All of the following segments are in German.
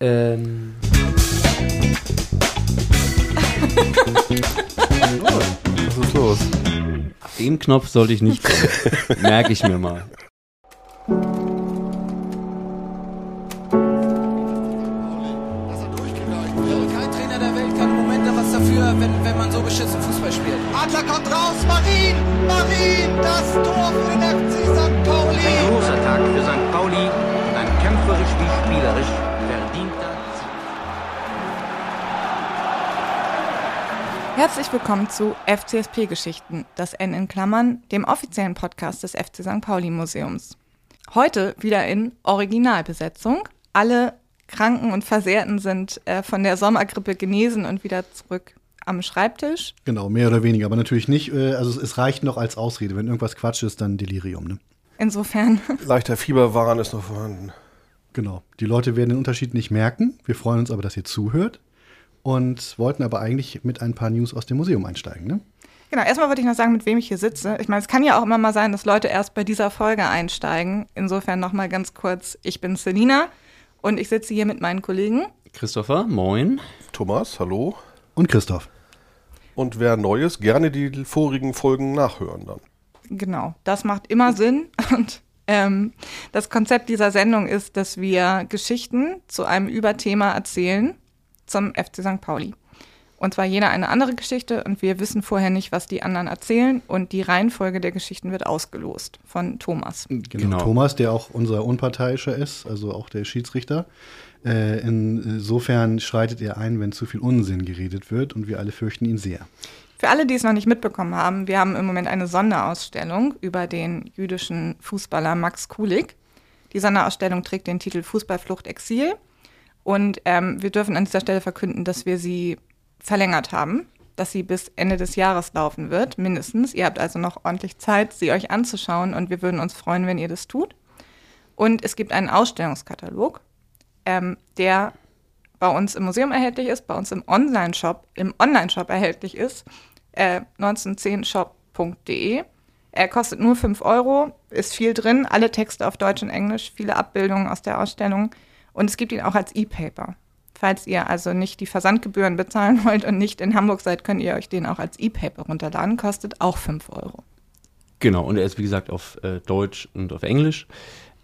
Ähm. Oh, was ist los? Den Knopf sollte ich nicht drücken. Merke ich mir mal. Herzlich willkommen zu FCSP-Geschichten, das N in Klammern, dem offiziellen Podcast des FC St. Pauli Museums. Heute wieder in Originalbesetzung. Alle Kranken und Versehrten sind äh, von der Sommergrippe genesen und wieder zurück am Schreibtisch. Genau, mehr oder weniger, aber natürlich nicht. äh, Also es, es reicht noch als Ausrede. Wenn irgendwas Quatsch ist, dann Delirium. Ne? Insofern, Leichter Fieberwahn ist noch vorhanden. Genau. Die Leute werden den Unterschied nicht merken. Wir freuen uns aber, dass ihr zuhört und wollten aber eigentlich mit ein paar News aus dem Museum einsteigen. Ne? genau, erstmal wollte ich noch sagen, mit wem ich hier sitze. Ich meine, es kann ja auch immer mal sein, dass Leute erst bei dieser Folge einsteigen. Insofern nochmal ganz kurz, ich bin Selina und ich sitze hier mit meinen Kollegen. Christopher, moin. Thomas, hallo. Und Christoph. Und wer Neues, gerne die vorigen Folgen nachhören dann. Genau, das macht immer Sinn. Und ähm, das Konzept dieser Sendung ist, dass wir Geschichten zu einem Überthema erzählen zum FC St. Pauli. Und zwar jeder eine andere Geschichte und wir wissen vorher nicht, was die anderen erzählen und die Reihenfolge der Geschichten wird ausgelost von Thomas. Genau. Genau. Thomas, der auch unser Unparteiischer ist, also auch der Schiedsrichter. Äh, insofern schreitet er ein, wenn zu viel Unsinn geredet wird und wir alle fürchten ihn sehr. Für alle, die es noch nicht mitbekommen haben, wir haben im Moment eine Sonderausstellung über den jüdischen Fußballer Max Kulik. Die Sonderausstellung trägt den Titel Fußballflucht Exil. Und ähm, wir dürfen an dieser Stelle verkünden, dass wir sie verlängert haben, dass sie bis Ende des Jahres laufen wird, mindestens. Ihr habt also noch ordentlich Zeit, sie euch anzuschauen und wir würden uns freuen, wenn ihr das tut. Und es gibt einen Ausstellungskatalog, ähm, der bei uns im Museum erhältlich ist, bei uns im Online-Shop, im Online-Shop erhältlich ist, äh, 1910shop.de. Er kostet nur 5 Euro, ist viel drin, alle Texte auf Deutsch und Englisch, viele Abbildungen aus der Ausstellung und es gibt ihn auch als E-Paper. Falls ihr also nicht die Versandgebühren bezahlen wollt und nicht in Hamburg seid, könnt ihr euch den auch als E-Paper runterladen, kostet auch 5 Euro. Genau, und er ist wie gesagt auf äh, Deutsch und auf Englisch,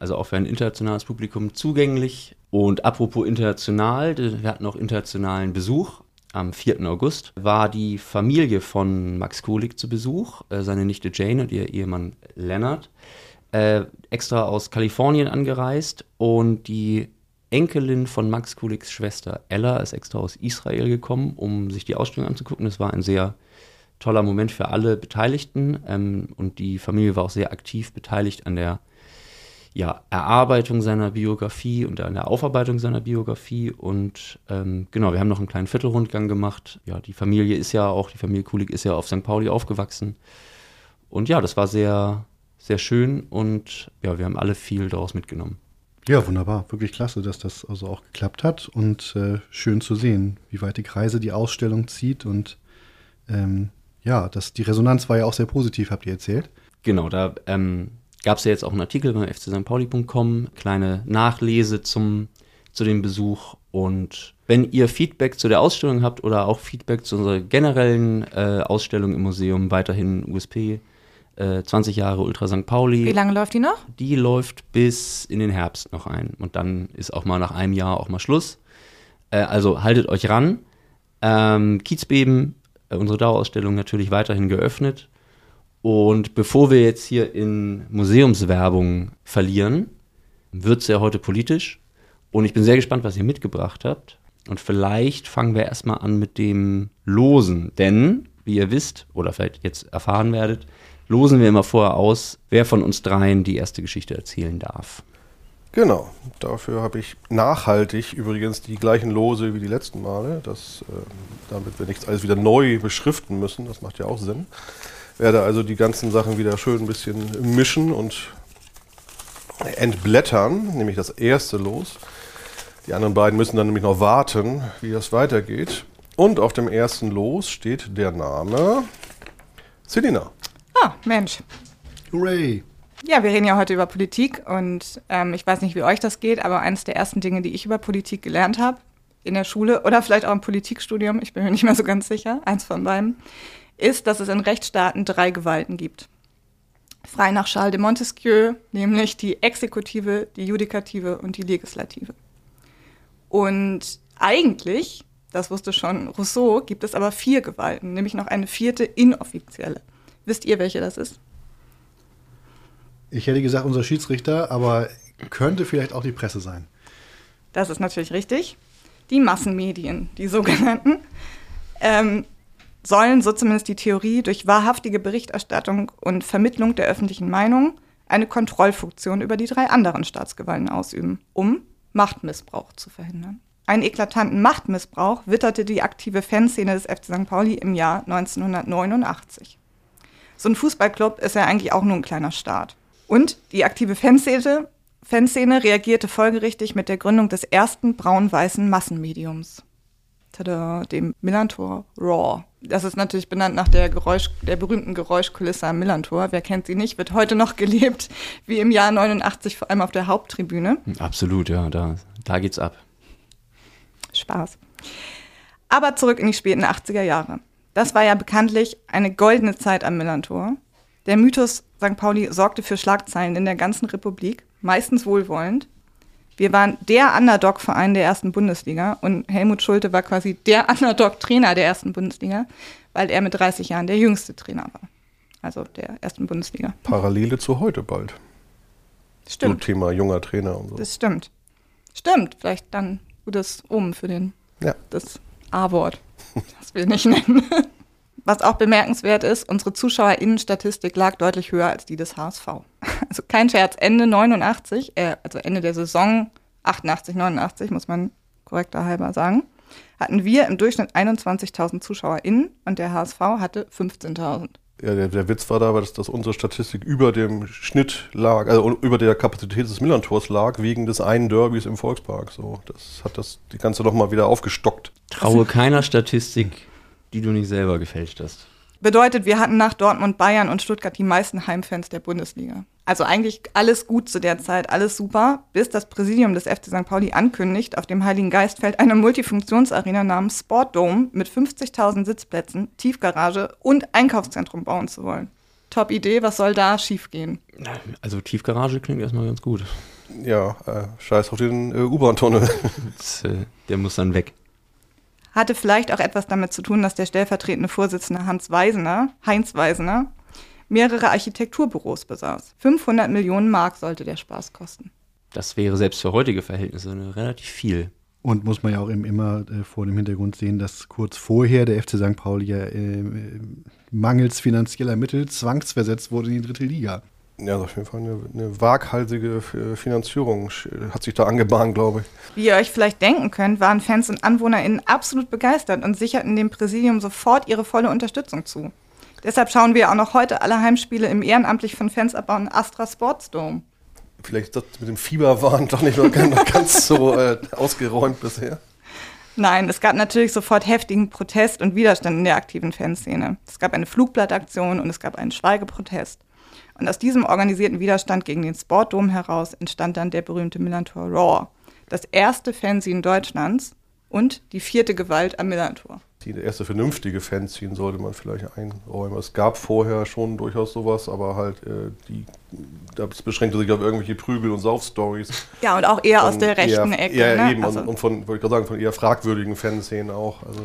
also auch für ein internationales Publikum zugänglich. Und apropos international, wir hatten auch internationalen Besuch. Am 4. August war die Familie von Max Kulik zu Besuch, äh, seine Nichte Jane und ihr Ehemann Leonard, äh, extra aus Kalifornien angereist und die Enkelin von Max Kuliks Schwester Ella ist extra aus Israel gekommen, um sich die Ausstellung anzugucken. Das war ein sehr toller Moment für alle Beteiligten ähm, und die Familie war auch sehr aktiv beteiligt an der ja, Erarbeitung seiner Biografie und an der Aufarbeitung seiner Biografie und ähm, genau, wir haben noch einen kleinen Viertelrundgang gemacht. Ja, die Familie ist ja auch, die Familie Kulig ist ja auf St. Pauli aufgewachsen und ja, das war sehr, sehr schön und ja, wir haben alle viel daraus mitgenommen. Ja, wunderbar. Wirklich klasse, dass das also auch geklappt hat und äh, schön zu sehen, wie weit die Kreise die Ausstellung zieht und ähm, ja, das, die Resonanz war ja auch sehr positiv, habt ihr erzählt. Genau, da ähm, gab es ja jetzt auch einen Artikel bei fcstpauli.com, kleine Nachlese zum, zu dem Besuch. Und wenn ihr Feedback zu der Ausstellung habt oder auch Feedback zu unserer generellen äh, Ausstellung im Museum, weiterhin USP, äh, 20 Jahre Ultra St. Pauli, Wie lange läuft die noch? die läuft bis in den Herbst noch ein. Und dann ist auch mal nach einem Jahr auch mal Schluss. Äh, also haltet euch ran. Ähm, Kiezbeben, äh, unsere Dauerausstellung natürlich weiterhin geöffnet. Und bevor wir jetzt hier in Museumswerbung verlieren, wird es ja heute politisch. Und ich bin sehr gespannt, was ihr mitgebracht habt. Und vielleicht fangen wir erstmal an mit dem Losen. Denn, wie ihr wisst, oder vielleicht jetzt erfahren werdet, losen wir immer vorher aus, wer von uns dreien die erste Geschichte erzählen darf. Genau, dafür habe ich nachhaltig übrigens die gleichen Lose wie die letzten Male, das, ähm, damit wir nichts alles wieder neu beschriften müssen, das macht ja auch Sinn. Werde also die ganzen Sachen wieder schön ein bisschen mischen und entblättern, nämlich das erste Los. Die anderen beiden müssen dann nämlich noch warten, wie das weitergeht. Und auf dem ersten Los steht der Name Selina. Ah, Mensch. Hooray! Ja, wir reden ja heute über Politik und ähm, ich weiß nicht, wie euch das geht, aber eines der ersten Dinge, die ich über Politik gelernt habe, in der Schule oder vielleicht auch im Politikstudium, ich bin mir nicht mehr so ganz sicher, eins von beiden, ist, dass es in Rechtsstaaten drei Gewalten gibt. Frei nach Charles de Montesquieu, nämlich die Exekutive, die Judikative und die Legislative. Und eigentlich, das wusste schon Rousseau, gibt es aber vier Gewalten, nämlich noch eine vierte inoffizielle. Wisst ihr, welche das ist? Ich hätte gesagt, unser Schiedsrichter, aber könnte vielleicht auch die Presse sein. Das ist natürlich richtig. Die Massenmedien, die sogenannten, ähm, sollen, so zumindest die Theorie, durch wahrhaftige Berichterstattung und Vermittlung der öffentlichen Meinung eine Kontrollfunktion über die drei anderen Staatsgewalten ausüben, um Machtmissbrauch zu verhindern. Einen eklatanten Machtmissbrauch witterte die aktive Fanszene des FC St. Pauli im Jahr 1989. So ein Fußballclub ist ja eigentlich auch nur ein kleiner Staat. Und die aktive Fanszene, Fanszene reagierte folgerichtig mit der Gründung des ersten braun-weißen Massenmediums. Tada, dem Millantor Raw. Das ist natürlich benannt nach der, Geräusch, der berühmten Geräuschkulisse am Millantor. Wer kennt sie nicht, wird heute noch gelebt, wie im Jahr 89, vor allem auf der Haupttribüne. Absolut, ja, da, da geht's ab. Spaß. Aber zurück in die späten 80er Jahre. Das war ja bekanntlich eine goldene Zeit am Millantor. Der Mythos St. Pauli sorgte für Schlagzeilen in der ganzen Republik, meistens wohlwollend. Wir waren der Underdog-Verein der ersten Bundesliga und Helmut Schulte war quasi der Underdog-Trainer der ersten Bundesliga, weil er mit 30 Jahren der jüngste Trainer war. Also der ersten Bundesliga. Parallele zu heute bald. Stimmt. So Thema junger Trainer und so. Das stimmt. Stimmt. Vielleicht dann gutes Omen für den, Ja. das A-Wort, das wir nicht nennen. Was auch bemerkenswert ist, unsere ZuschauerInnen-Statistik lag deutlich höher als die des HSV. Also kein Scherz, Ende 89, äh, also Ende der Saison 88, 89, muss man korrekter halber sagen, hatten wir im Durchschnitt 21.000 ZuschauerInnen und der HSV hatte 15.000. Ja, der, der Witz war da, dass, dass unsere Statistik über dem Schnitt lag, also über der Kapazität des Millern-Tors lag, wegen des einen Derbys im Volkspark. So, das hat das die ganze nochmal wieder aufgestockt. Traue keiner Statistik, die du nicht selber gefälscht hast. Bedeutet, wir hatten nach Dortmund, Bayern und Stuttgart die meisten Heimfans der Bundesliga. Also eigentlich alles gut zu der Zeit, alles super, bis das Präsidium des FC St. Pauli ankündigt, auf dem Heiligen Geistfeld eine Multifunktionsarena namens Sportdome mit 50.000 Sitzplätzen, Tiefgarage und Einkaufszentrum bauen zu wollen. Top Idee, was soll da schiefgehen? Also Tiefgarage klingt erstmal ganz gut. Ja, äh, scheiß auf den äh, U-Bahn-Tunnel. Äh, der muss dann weg. Hatte vielleicht auch etwas damit zu tun, dass der stellvertretende Vorsitzende Hans Weisener, Heinz Weisener, mehrere Architekturbüros besaß. 500 Millionen Mark sollte der Spaß kosten. Das wäre selbst für heutige Verhältnisse eine relativ viel. Und muss man ja auch eben immer äh, vor dem Hintergrund sehen, dass kurz vorher der FC St. Pauli ja äh, äh, mangels finanzieller Mittel zwangsversetzt wurde in die dritte Liga. Ja, auf jeden Fall eine, eine waghalsige äh, Finanzierung hat sich da angebahnt, glaube ich. Wie ihr euch vielleicht denken könnt, waren Fans und AnwohnerInnen absolut begeistert und sicherten dem Präsidium sofort ihre volle Unterstützung zu. Deshalb schauen wir auch noch heute alle Heimspiele im ehrenamtlich von Fans erbauten Astra Sports Dome. Vielleicht ist das mit dem Fieberwahn doch nicht noch ganz so äh, ausgeräumt bisher. Nein, es gab natürlich sofort heftigen Protest und Widerstand in der aktiven Fanszene. Es gab eine Flugblattaktion und es gab einen Schweigeprotest. Und aus diesem organisierten Widerstand gegen den Sportdom heraus entstand dann der berühmte Millantor Raw, das erste Fanzine Deutschlands und die vierte Gewalt am Millantor. Die erste vernünftige Fanzine sollte man vielleicht einräumen. Es gab vorher schon durchaus sowas, aber halt äh, die, das beschränkte sich auf irgendwelche Prügel- und Saufstories. Ja, und auch eher aus Von der rechten eher, Ecke. Ja, ne? eben. Also, und, und von, wollte ich sagen, von eher fragwürdigen Fanszenen auch. Also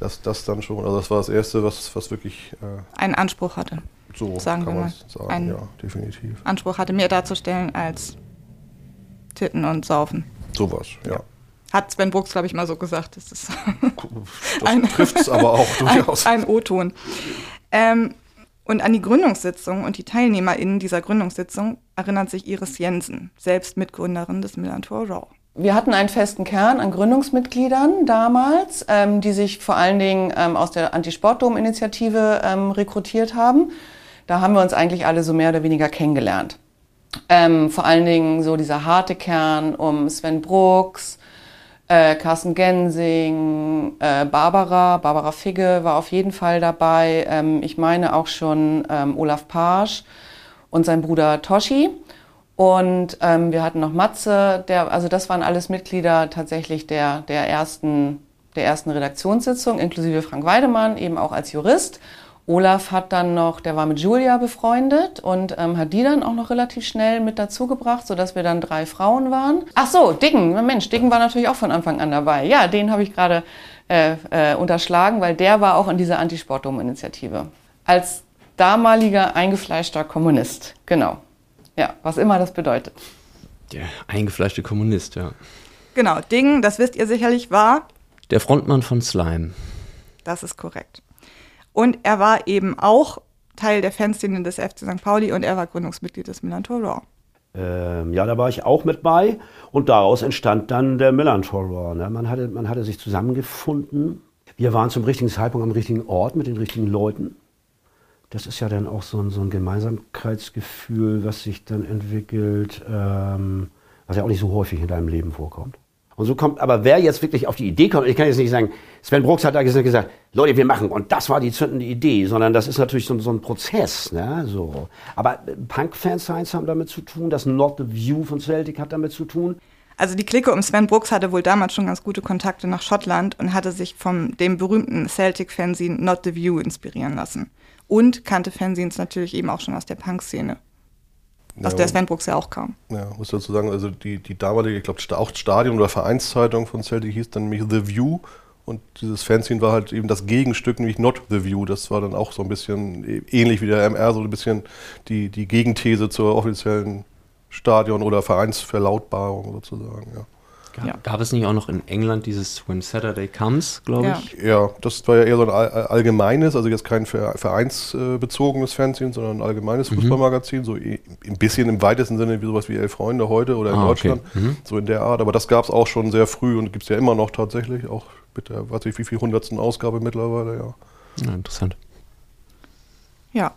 das, das dann schon. Also das war das Erste, was, was wirklich äh, einen Anspruch hatte. So Sagen kann wir man mal. sagen. Ja, definitiv. Anspruch hatte, mehr darzustellen als Titten und Saufen. Sowas, ja. Hat Sven Brooks, glaube ich, mal so gesagt. Das ist Das trifft es aber auch durchaus. ein, ein O-Ton. Ähm, und an die Gründungssitzung und die TeilnehmerInnen dieser Gründungssitzung erinnert sich Iris Jensen, selbst Mitgründerin des Millantor Raw. Wir hatten einen festen Kern an Gründungsmitgliedern damals, ähm, die sich vor allen Dingen ähm, aus der Anti-Sportdom-Initiative ähm, rekrutiert haben. Da haben wir uns eigentlich alle so mehr oder weniger kennengelernt. Ähm, vor allen Dingen so dieser harte Kern um Sven Brooks, äh, Carsten Gensing, äh, Barbara, Barbara Figge war auf jeden Fall dabei. Ähm, ich meine auch schon ähm, Olaf Pasch. und sein Bruder Toshi. Und ähm, wir hatten noch Matze, der, also das waren alles Mitglieder tatsächlich der, der, ersten, der ersten Redaktionssitzung, inklusive Frank Weidemann, eben auch als Jurist. Olaf hat dann noch, der war mit Julia befreundet und ähm, hat die dann auch noch relativ schnell mit dazugebracht, sodass wir dann drei Frauen waren. Ach so, Dicken, Mensch, Dicken war natürlich auch von Anfang an dabei. Ja, den habe ich gerade äh, äh, unterschlagen, weil der war auch in dieser Anti-Sportdom-Initiative. Als damaliger eingefleischter Kommunist, genau. Ja, was immer das bedeutet. Der eingefleischte Kommunist, ja. Genau, Ding, das wisst ihr sicherlich, war, Der Frontmann von Slime. das ist korrekt. Und er war eben auch Teil der Fanszene des FC St. Pauli und er war Gründungsmitglied des Milan Raw. Ähm, ja, da war ich auch mit bei und daraus entstand dann der Millantor Raw. Ne? Man, hatte, man hatte sich zusammengefunden. Wir waren zum richtigen Zeitpunkt am richtigen Ort mit den richtigen Leuten. Das ist ja dann auch so ein, so ein Gemeinsamkeitsgefühl, was sich dann entwickelt, ähm, was ja auch nicht so häufig in deinem Leben vorkommt. Und so kommt, aber wer jetzt wirklich auf die Idee kommt, ich kann jetzt nicht sagen, Sven Brooks hat da gesagt, Leute, wir machen, und das war die zündende Idee, sondern das ist natürlich so, so ein Prozess, ne, so. Aber Punk-Fansigns haben damit zu tun, das Not the View von Celtic hat damit zu tun. Also die Clique um Sven Brooks hatte wohl damals schon ganz gute Kontakte nach Schottland und hatte sich vom dem berühmten Celtic-Fanzine Not the View inspirieren lassen. Und kannte Fanzines natürlich eben auch schon aus der Punk-Szene. Aus Ja, der Sven Brooks ja auch kam. Ja, muss dazu sagen, also die, die damalige, ich glaube auch Stadion- oder Vereinszeitung von Celtic hieß dann nämlich The View und dieses Fanzine war halt eben das Gegenstück, nämlich Not The View. Das war dann auch so ein bisschen äh, ähnlich wie der MR, so ein bisschen die, die Gegenthese zur offiziellen Stadion- oder Vereinsverlautbarung sozusagen, ja. Gab, Ja. gab es nicht auch noch in England dieses When Saturday Comes, glaube Ja. ich? Ja, das war ja eher so ein all- allgemeines, also jetzt kein ver- vereinsbezogenes Fanzine, sondern ein allgemeines Fußballmagazin, so ein bisschen im weitesten Sinne wie sowas wie Elf Freunde heute oder in Ah, okay. Deutschland, Mhm. so in der Art. Aber das gab es auch schon sehr früh und gibt es ja immer noch tatsächlich, auch mit der, weiß ich wie viel hundertsten Ausgabe mittlerweile, ja. Ja, interessant. Ja.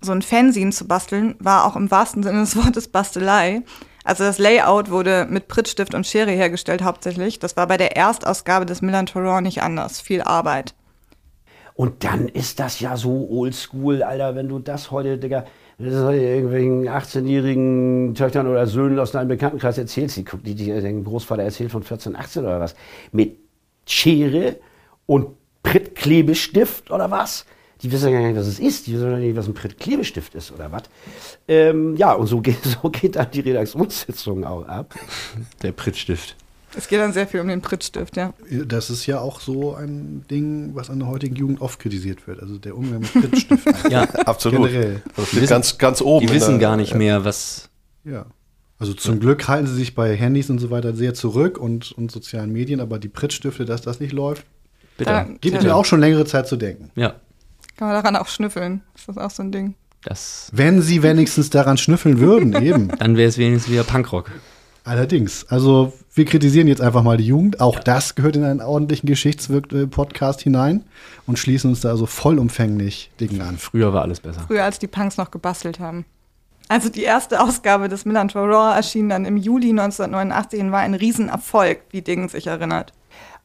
So ein Fanzine zu basteln war auch im wahrsten Sinne des Wortes Bastelei. Also das Layout wurde mit Prittstift und Schere hergestellt hauptsächlich. Das war bei der Erstausgabe des Milan Torrent nicht anders. Viel Arbeit. Und dann ist das ja so oldschool, Alter, wenn du das heute, Digga, irgendwelchen 18-jährigen Töchtern oder Söhnen aus deinem Bekanntenkreis erzählst, die, guck- die, die dein Großvater erzählt von 14, 18 oder was, mit Schere und Prittklebestift oder was? Die wissen ja gar nicht, was es ist. Die wissen ja nicht, was ein Prittklebestift ist oder was. Ähm, ja, und so geht, so geht dann die Redaktionssitzung auch ab. Der Prittstift. Es geht dann sehr viel um den Prittstift, ja. Das ist ja auch so ein Ding, was an der heutigen Jugend oft kritisiert wird. Also der Umgang mit Pritstiften. Ja, Absolut. Generell. Das Die steht wissen- ganz, ganz oben. die wissen der- gar nicht mehr, was. Ja. Also zum Glück halten sie sich bei Handys und so weiter sehr zurück und, und sozialen Medien, aber die Prittstifte, dass das nicht läuft, Bitte. Da- gibt Ja. mir auch schon längere Zeit zu denken. Ja, Kann man daran auch schnüffeln. Ist das auch so ein Ding? das. Wenn sie wenigstens daran schnüffeln würden, eben. Dann wäre es wenigstens wieder Punkrock. Allerdings. Also wir kritisieren jetzt einfach mal die Jugend. Auch das gehört in einen ordentlichen Geschichtswirk-Podcast hinein und schließen uns da also vollumfänglich Dingen an. Früher war alles besser. Früher, als die Punks noch gebastelt haben. Also die erste Ausgabe des Milan Torrent erschien dann im Juli 1989 und war ein Riesenerfolg, wie Ding sich erinnert.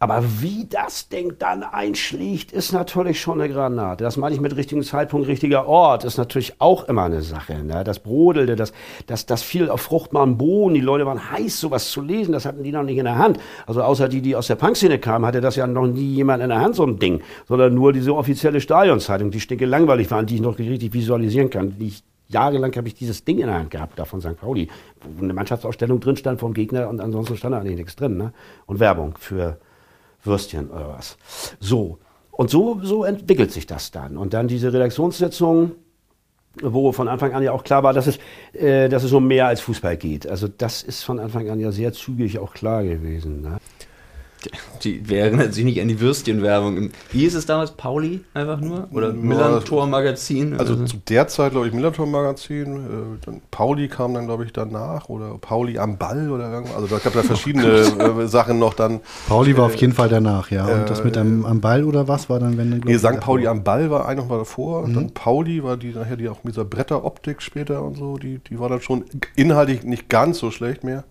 Aber wie das Ding dann einschlägt, ist natürlich schon eine Granate. Das meine ich mit richtigen Zeitpunkt, richtiger Ort, ist natürlich auch immer eine Sache. Ne? Das Brodelte, das, das, das fiel auf fruchtbaren Boden. Die Leute waren heiß, sowas zu lesen. Das hatten die noch nicht in der Hand. Also außer die, die aus der Punkszene kamen, hatte das ja noch nie jemand in der Hand, so ein Ding. Sondern nur diese offizielle Stadionzeitung, die stinke langweilig waren, die ich noch richtig visualisieren kann. Die ich Jahrelang habe ich dieses Ding in der Hand gehabt, da von St. Pauli, wo eine Mannschaftsausstellung drin stand vom Gegner und ansonsten stand da eigentlich nichts drin. Ne? Und Werbung für Würstchen oder was. So. Und so, so entwickelt sich das dann. Und dann diese Redaktionssitzung, wo von Anfang an ja auch klar war, dass es, äh, dass es um mehr als Fußball geht. Also das ist von Anfang an ja sehr zügig auch klar gewesen. Ne? Die, wer erinnert sich nicht an die Würstchenwerbung? Wie hieß es damals? Pauli einfach nur? Oder Ja, Millantor-Magazin? Also zu der Zeit, glaube ich, Millantor-Magazin. Äh, dann Pauli kam dann, glaube ich, danach. Oder Pauli am Ball oder irgendwas. Also da gab es ja verschiedene äh, Sachen noch dann. Pauli war auf jeden Fall danach, ja. Und äh, das mit einem am Ball oder was war dann, wenn dann, Nee, St. Pauli am Ball war ein noch mal davor. Dann Pauli war die nachher, die auch mit dieser Bretteroptik später und so, die, die war dann schon inhaltlich nicht ganz so schlecht mehr.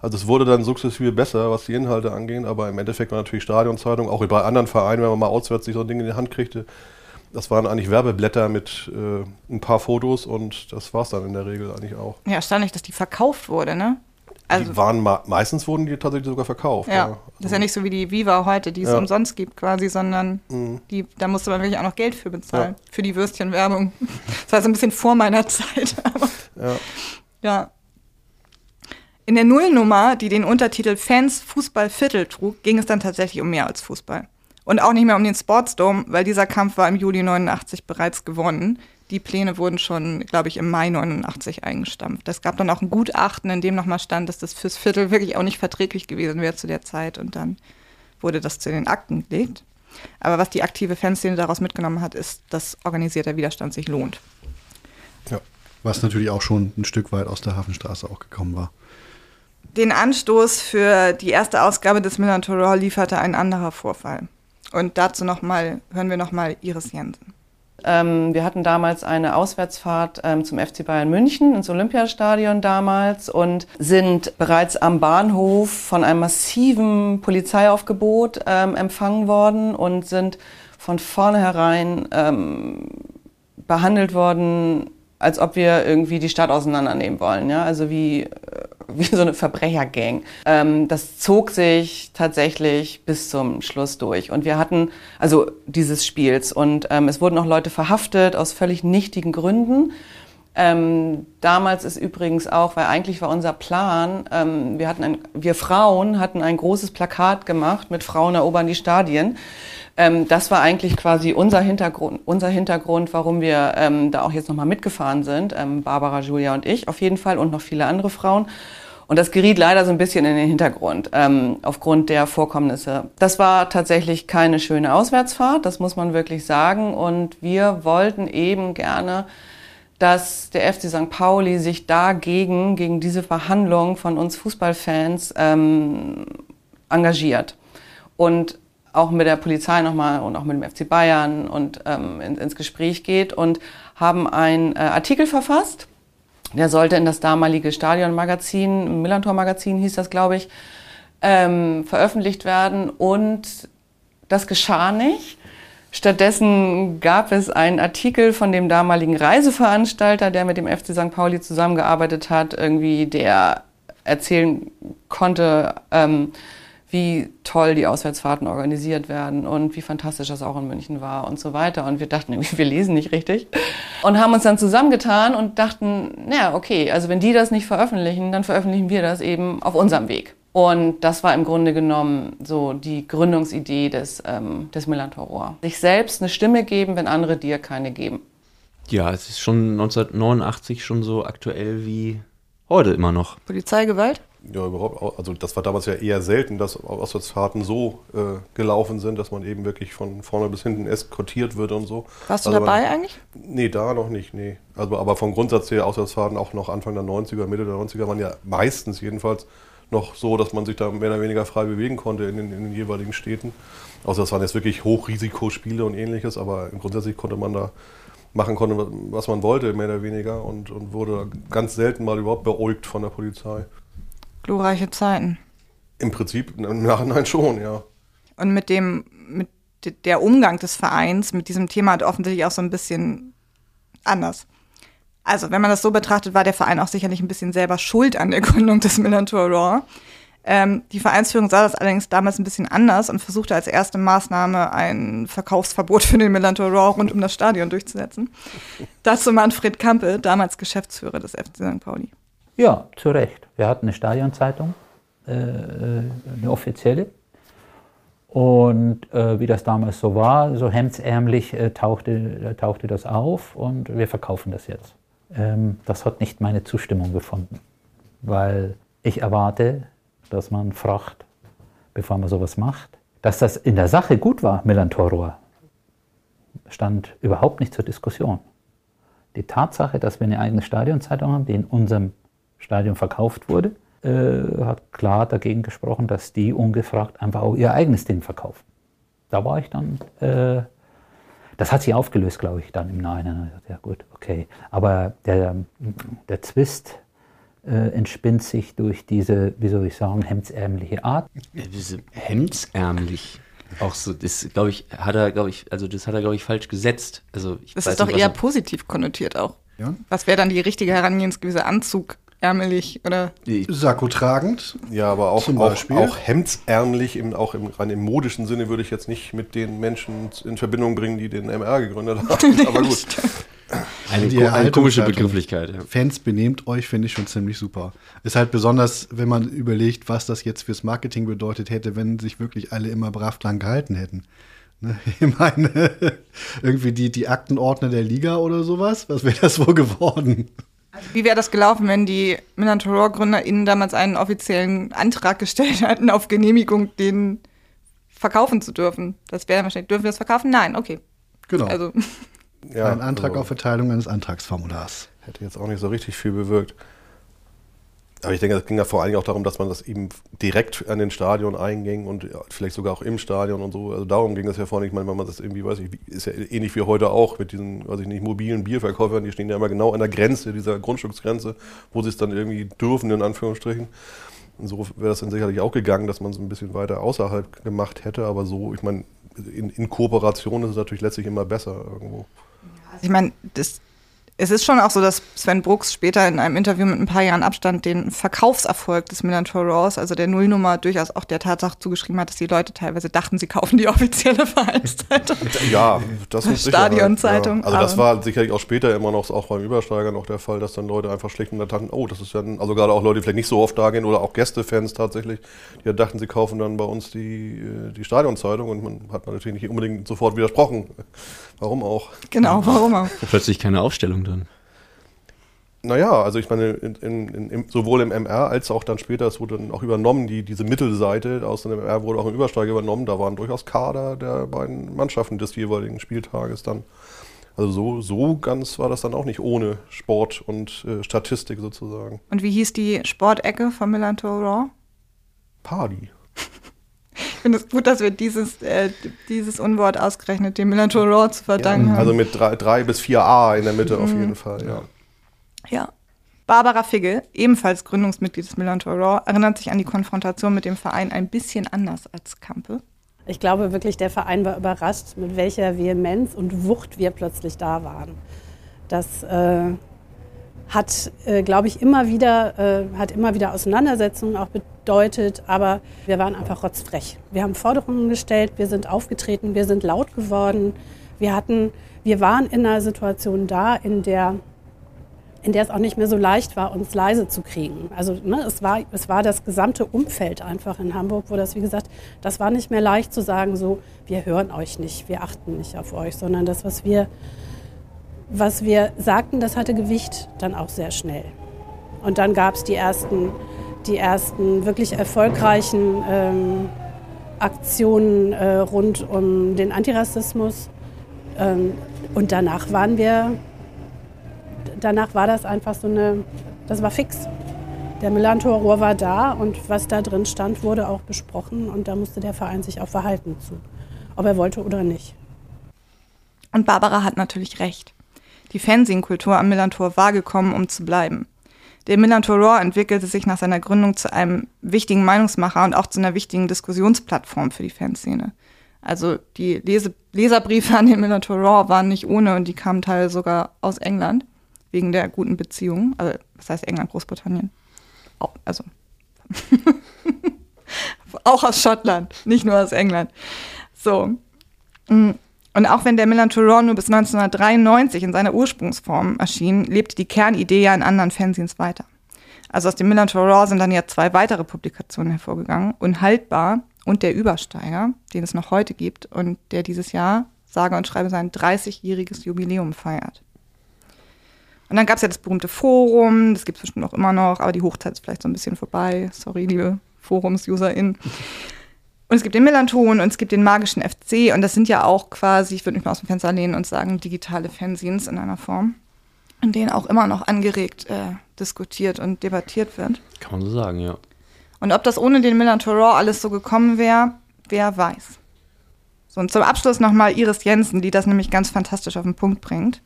Also es wurde dann sukzessive besser, was die Inhalte angeht, aber im Endeffekt war natürlich Stadionzeitung, auch bei anderen Vereinen, wenn man mal auswärts sich so ein Ding in die Hand kriegte, das waren eigentlich Werbeblätter mit äh, ein paar Fotos und das war es dann in der Regel eigentlich auch. Ja, erstaunlich, dass die verkauft wurde, ne? Also, die waren meistens wurden die tatsächlich sogar verkauft. Ja, ja. das ist ja nicht so wie die Viva heute, die es ja. umsonst gibt quasi, sondern mhm. die, da musste man wirklich auch noch Geld für bezahlen, ja. für die Würstchenwerbung. Das war so ein bisschen vor meiner Zeit. ja. ja. In der Nullnummer, die den Untertitel Fans Fußball Viertel trug, ging es dann tatsächlich um mehr als Fußball. Und auch nicht mehr um den Sportsdome, weil dieser Kampf war im Juli 89 bereits gewonnen. Die Pläne wurden schon, glaube ich, im Mai 89 eingestampft. Es gab dann auch ein Gutachten, in dem nochmal stand, dass das fürs Viertel wirklich auch nicht verträglich gewesen wäre zu der Zeit. Und dann wurde das zu den Akten gelegt. Aber was die aktive Fanszene daraus mitgenommen hat, ist, dass organisierter Widerstand sich lohnt. Ja, was natürlich auch schon ein Stück weit aus der Hafenstraße auch gekommen war. Den Anstoß für die erste Ausgabe des Millantor lieferte ein anderer Vorfall. Und dazu noch mal, hören wir nochmal Iris Jensen. Ähm, wir hatten damals eine Auswärtsfahrt ähm, zum FC Bayern München ins Olympiastadion damals und sind bereits am Bahnhof von einem massiven Polizeiaufgebot ähm, empfangen worden und sind von vornherein ähm, behandelt worden, als ob wir irgendwie die Stadt auseinandernehmen wollen. Ja? Also wie äh, wie so eine Verbrechergang. Ähm, das zog sich tatsächlich bis zum Schluss durch. Und wir hatten, also dieses Spiels, und ähm, es wurden auch Leute verhaftet aus völlig nichtigen Gründen. Ähm, damals ist übrigens auch, weil eigentlich war unser Plan, ähm, wir hatten ein, wir Frauen hatten ein großes Plakat gemacht mit Frauen erobern die Stadien. Ähm, das war eigentlich quasi unser Hintergrund, unser Hintergrund, warum wir ähm, da auch jetzt nochmal mitgefahren sind. Ähm, Barbara, Julia und ich auf jeden Fall und noch viele andere Frauen. Und das geriet leider so ein bisschen in den Hintergrund ähm, aufgrund der Vorkommnisse. Das war tatsächlich keine schöne Auswärtsfahrt, das muss man wirklich sagen. Und wir wollten eben gerne, dass der FC St. Pauli sich dagegen, gegen diese Verhandlung von uns Fußballfans ähm, engagiert. Und auch mit der Polizei nochmal und auch mit dem FC Bayern und ähm, in, ins Gespräch geht und haben einen äh, Artikel verfasst der sollte in das damalige Stadionmagazin, Millantor-Magazin hieß das, glaube ich, ähm, veröffentlicht werden. Und das geschah nicht. Stattdessen gab es einen Artikel von dem damaligen Reiseveranstalter, der mit dem FC St. Pauli zusammengearbeitet hat, irgendwie, der erzählen konnte, ähm, wie toll die Auswärtsfahrten organisiert werden und wie fantastisch das auch in München war und so weiter. Und wir dachten irgendwie, wir lesen nicht richtig. Und haben uns dann zusammengetan und dachten, naja, okay, also wenn die das nicht veröffentlichen, dann veröffentlichen wir das eben auf unserem Weg. Und das war im Grunde genommen so die Gründungsidee des, ähm, des Millantor Sich selbst eine Stimme geben, wenn andere dir keine geben. Ja, es ist schon 1989 schon so aktuell wie heute immer noch. Polizeigewalt? Ja, überhaupt. Also das war damals ja eher selten, dass Auswärtsfahrten so äh, gelaufen sind, dass man eben wirklich von vorne bis hinten eskortiert wird und so. Warst du also dabei man, eigentlich? Nee, da noch nicht, nee. Also, aber vom Grundsatz her Auswärtsfahrten auch noch Anfang der 90er, Mitte der 90er waren ja meistens jedenfalls noch so, dass man sich da mehr oder weniger frei bewegen konnte in den, in den jeweiligen Städten. Außer das waren jetzt wirklich Hochrisikospiele und ähnliches, aber grundsätzlich konnte man da machen konnte, was man wollte, mehr oder weniger, und, und wurde ganz selten mal überhaupt beäugt von der Polizei. Glorreiche Zeiten. Im Prinzip im Nachhinein schon, ja. Und mit dem, mit der Umgang des Vereins mit diesem Thema hat offensichtlich auch so ein bisschen anders. Also, wenn man das so betrachtet, war der Verein auch sicherlich ein bisschen selber schuld an der Gründung des Millantor Raw. Ähm, die Vereinsführung sah das allerdings damals ein bisschen anders und versuchte als erste Maßnahme ein Verkaufsverbot für den Millantor Raw rund um das Stadion durchzusetzen. Dazu Manfred Kampe, damals Geschäftsführer des FC St. Pauli. Ja, zu Recht. Wir hatten eine Stadionzeitung, äh, äh, eine offizielle. Und äh, wie das damals so war, so hemdsärmlich äh, tauchte, äh, tauchte das auf und wir verkaufen das jetzt. Ähm, das hat nicht meine Zustimmung gefunden, weil ich erwarte, dass man fragt, bevor man sowas macht. Dass das in der Sache gut war, Millantor stand überhaupt nicht zur Diskussion. Die Tatsache, dass wir eine eigene Stadionzeitung haben, die in unserem Stadion verkauft wurde, äh, hat klar dagegen gesprochen, dass die ungefragt einfach auch ihr eigenes Ding verkaufen. Da war ich dann, äh, das hat sich aufgelöst, glaube ich, dann im Nachhinein. Ja gut, okay. Aber der, der Zwist äh, entspinnt sich durch diese, wie soll ich sagen, hemdsärmliche Art. Ja, diese hemdsärmlich. auch so, das glaube ich, hat er, glaube ich, also das hat er, glaube ich, falsch gesetzt. Also ich Das weiß ist doch nicht, eher er- positiv konnotiert auch. Ja. Was wäre dann die richtige Herangehensweise? Anzug, ärmelig oder Sakko tragend. Ja, aber auch, Zum auch, Beispiel? auch hemdsärmlich, im, auch im, rein im modischen Sinne würde ich jetzt nicht mit den Menschen in Verbindung bringen, die den MR gegründet haben. aber gut. eine, Die eine komische. Begrifflichkeit. Ja. Fans benehmt euch, finde ich schon ziemlich super. Ist halt besonders, wenn man überlegt, was das jetzt fürs Marketing bedeutet hätte, wenn sich wirklich alle immer brav dran gehalten hätten. Ne? Ich meine, irgendwie die, die Aktenordner der Liga oder sowas, was wäre das wohl geworden? Wie wäre das gelaufen, wenn die Milan GründerInnen damals einen offiziellen Antrag gestellt hätten, auf Genehmigung den verkaufen zu dürfen? Das wäre wahrscheinlich, dürfen wir das verkaufen? Nein, okay. Genau. Also, Ja, Ein Antrag also auf Verteilung eines Antragsformulars. hätte jetzt auch nicht so richtig viel bewirkt. Aber ich denke, es ging ja vor allen Dingen auch darum, dass man das eben direkt an den Stadion-Eingängen und ja, vielleicht sogar auch im Stadion und so, also darum ging es ja vorhin. Ich meine, wenn man das irgendwie, weiß ich, ist ja ähnlich wie heute auch mit diesen, weiß ich nicht, mobilen Bierverkäufern, die stehen ja immer genau an der Grenze, dieser Grundstücksgrenze, wo sie es dann irgendwie dürfen, in Anführungsstrichen. Und so wäre das dann sicherlich auch gegangen, dass man es ein bisschen weiter außerhalb gemacht hätte, aber so, ich meine, in, in Kooperation ist es natürlich letztlich immer besser irgendwo. ich meine, das, es ist schon auch so, dass Sven Brooks später in einem Interview mit ein paar Jahren Abstand den Verkaufserfolg des Milan Raws, also der Nullnummer, durchaus auch der Tatsache zugeschrieben hat, dass die Leute teilweise dachten, sie kaufen die offizielle Vereinszeitung. Ja, das ist Stadionzeitung, Ja. Also das war sicherlich auch später immer noch auch beim Übersteiger noch der Fall, dass dann Leute einfach schlicht und dachten, oh, das ist ja, ein, also gerade auch Leute, die vielleicht nicht so oft da gehen oder auch Gästefans tatsächlich, die ja dachten, sie kaufen dann bei uns die, äh, die Stadionzeitung und man hat man natürlich nicht unbedingt sofort widersprochen. Warum auch? Genau, warum auch? Plötzlich keine Aufstellung dann. Naja, also ich meine, in, in, in, sowohl im MR als auch dann später, es wurde dann auch übernommen, die, diese Mittelseite aus dem MR wurde auch im Übersteiger übernommen, da waren durchaus Kader der beiden Mannschaften des jeweiligen Spieltages dann. Also so, so ganz war das dann auch nicht ohne Sport und äh, Statistik sozusagen. Und wie hieß die Sportecke von Milan Raw? Party. Ich finde es gut, dass wir dieses, äh, dieses Unwort ausgerechnet dem Milan Raw zu verdanken haben. Also mit drei, drei bis vier A in der Mitte auf jeden Fall, ja. Ja. Barbara Figge, ebenfalls Gründungsmitglied des Milan Raw, erinnert sich an die Konfrontation mit dem Verein ein bisschen anders als Kampe. Ich glaube wirklich, der Verein war überrascht, mit welcher Vehemenz und Wucht wir plötzlich da waren. Das äh, hat, äh, glaube ich, immer wieder, äh, hat immer wieder Auseinandersetzungen auch bedeutet, aber wir waren einfach rotzfrech. Wir haben Forderungen gestellt, wir sind aufgetreten, wir sind laut geworden. Wir hatten, wir waren in einer Situation da, in der in der es auch nicht mehr so leicht war, uns leise zu kriegen. Also ne, es, war, es war das gesamte Umfeld einfach in Hamburg, wo das, wie gesagt, das war nicht mehr leicht zu sagen, so, wir hören euch nicht, wir achten nicht auf euch, sondern das, was wir, was wir sagten, das hatte Gewicht dann auch sehr schnell. Und dann gab es die ersten, die ersten wirklich erfolgreichen ähm, Aktionen äh, rund um den Antirassismus. Ähm, und danach waren wir danach war das einfach so eine, das war fix. Der Millantor-Rohr war da und was da drin stand, wurde auch besprochen und da musste der Verein sich auch verhalten zu, ob er wollte oder nicht. Und Barbara hat natürlich recht. Die Fernsehkultur am Millantor war gekommen, um zu bleiben. Der Millantor Raw entwickelte sich nach seiner Gründung zu einem wichtigen Meinungsmacher und auch zu einer wichtigen Diskussionsplattform für die Fanszene. Also die Lese Leserbriefe an den Millantor Raw waren nicht ohne und die kamen teilweise sogar aus England wegen der guten Beziehungen. Also, was heißt England, Großbritannien? Auch, also auch aus Schottland, nicht nur aus England. So. Und auch wenn der Milan Toron nur bis 1993 in seiner Ursprungsform erschien, lebte die Kernidee ja in anderen Fanzines weiter. Also aus dem Milan Toron sind dann ja zwei weitere Publikationen hervorgegangen. Unhaltbar und der Übersteiger, den es noch heute gibt und der dieses Jahr, sage und schreibe, sein 30-jähriges Jubiläum feiert. Und dann gab es ja das berühmte Forum, das gibt es bestimmt auch immer noch, aber die Hochzeit ist vielleicht so ein bisschen vorbei. Sorry, liebe Forums-UserInnen. Und es gibt den Melanton und es gibt den magischen FC und das sind ja auch quasi, ich würde mich mal aus dem Fenster lehnen und sagen, digitale Fanzines in einer Form, in denen auch immer noch angeregt äh, diskutiert und debattiert wird. Kann man so sagen, ja. Und ob das ohne den Melanton Raw alles so gekommen wäre, wer weiß. So, und zum Abschluss nochmal Iris Jensen, die das nämlich ganz fantastisch auf den Punkt bringt.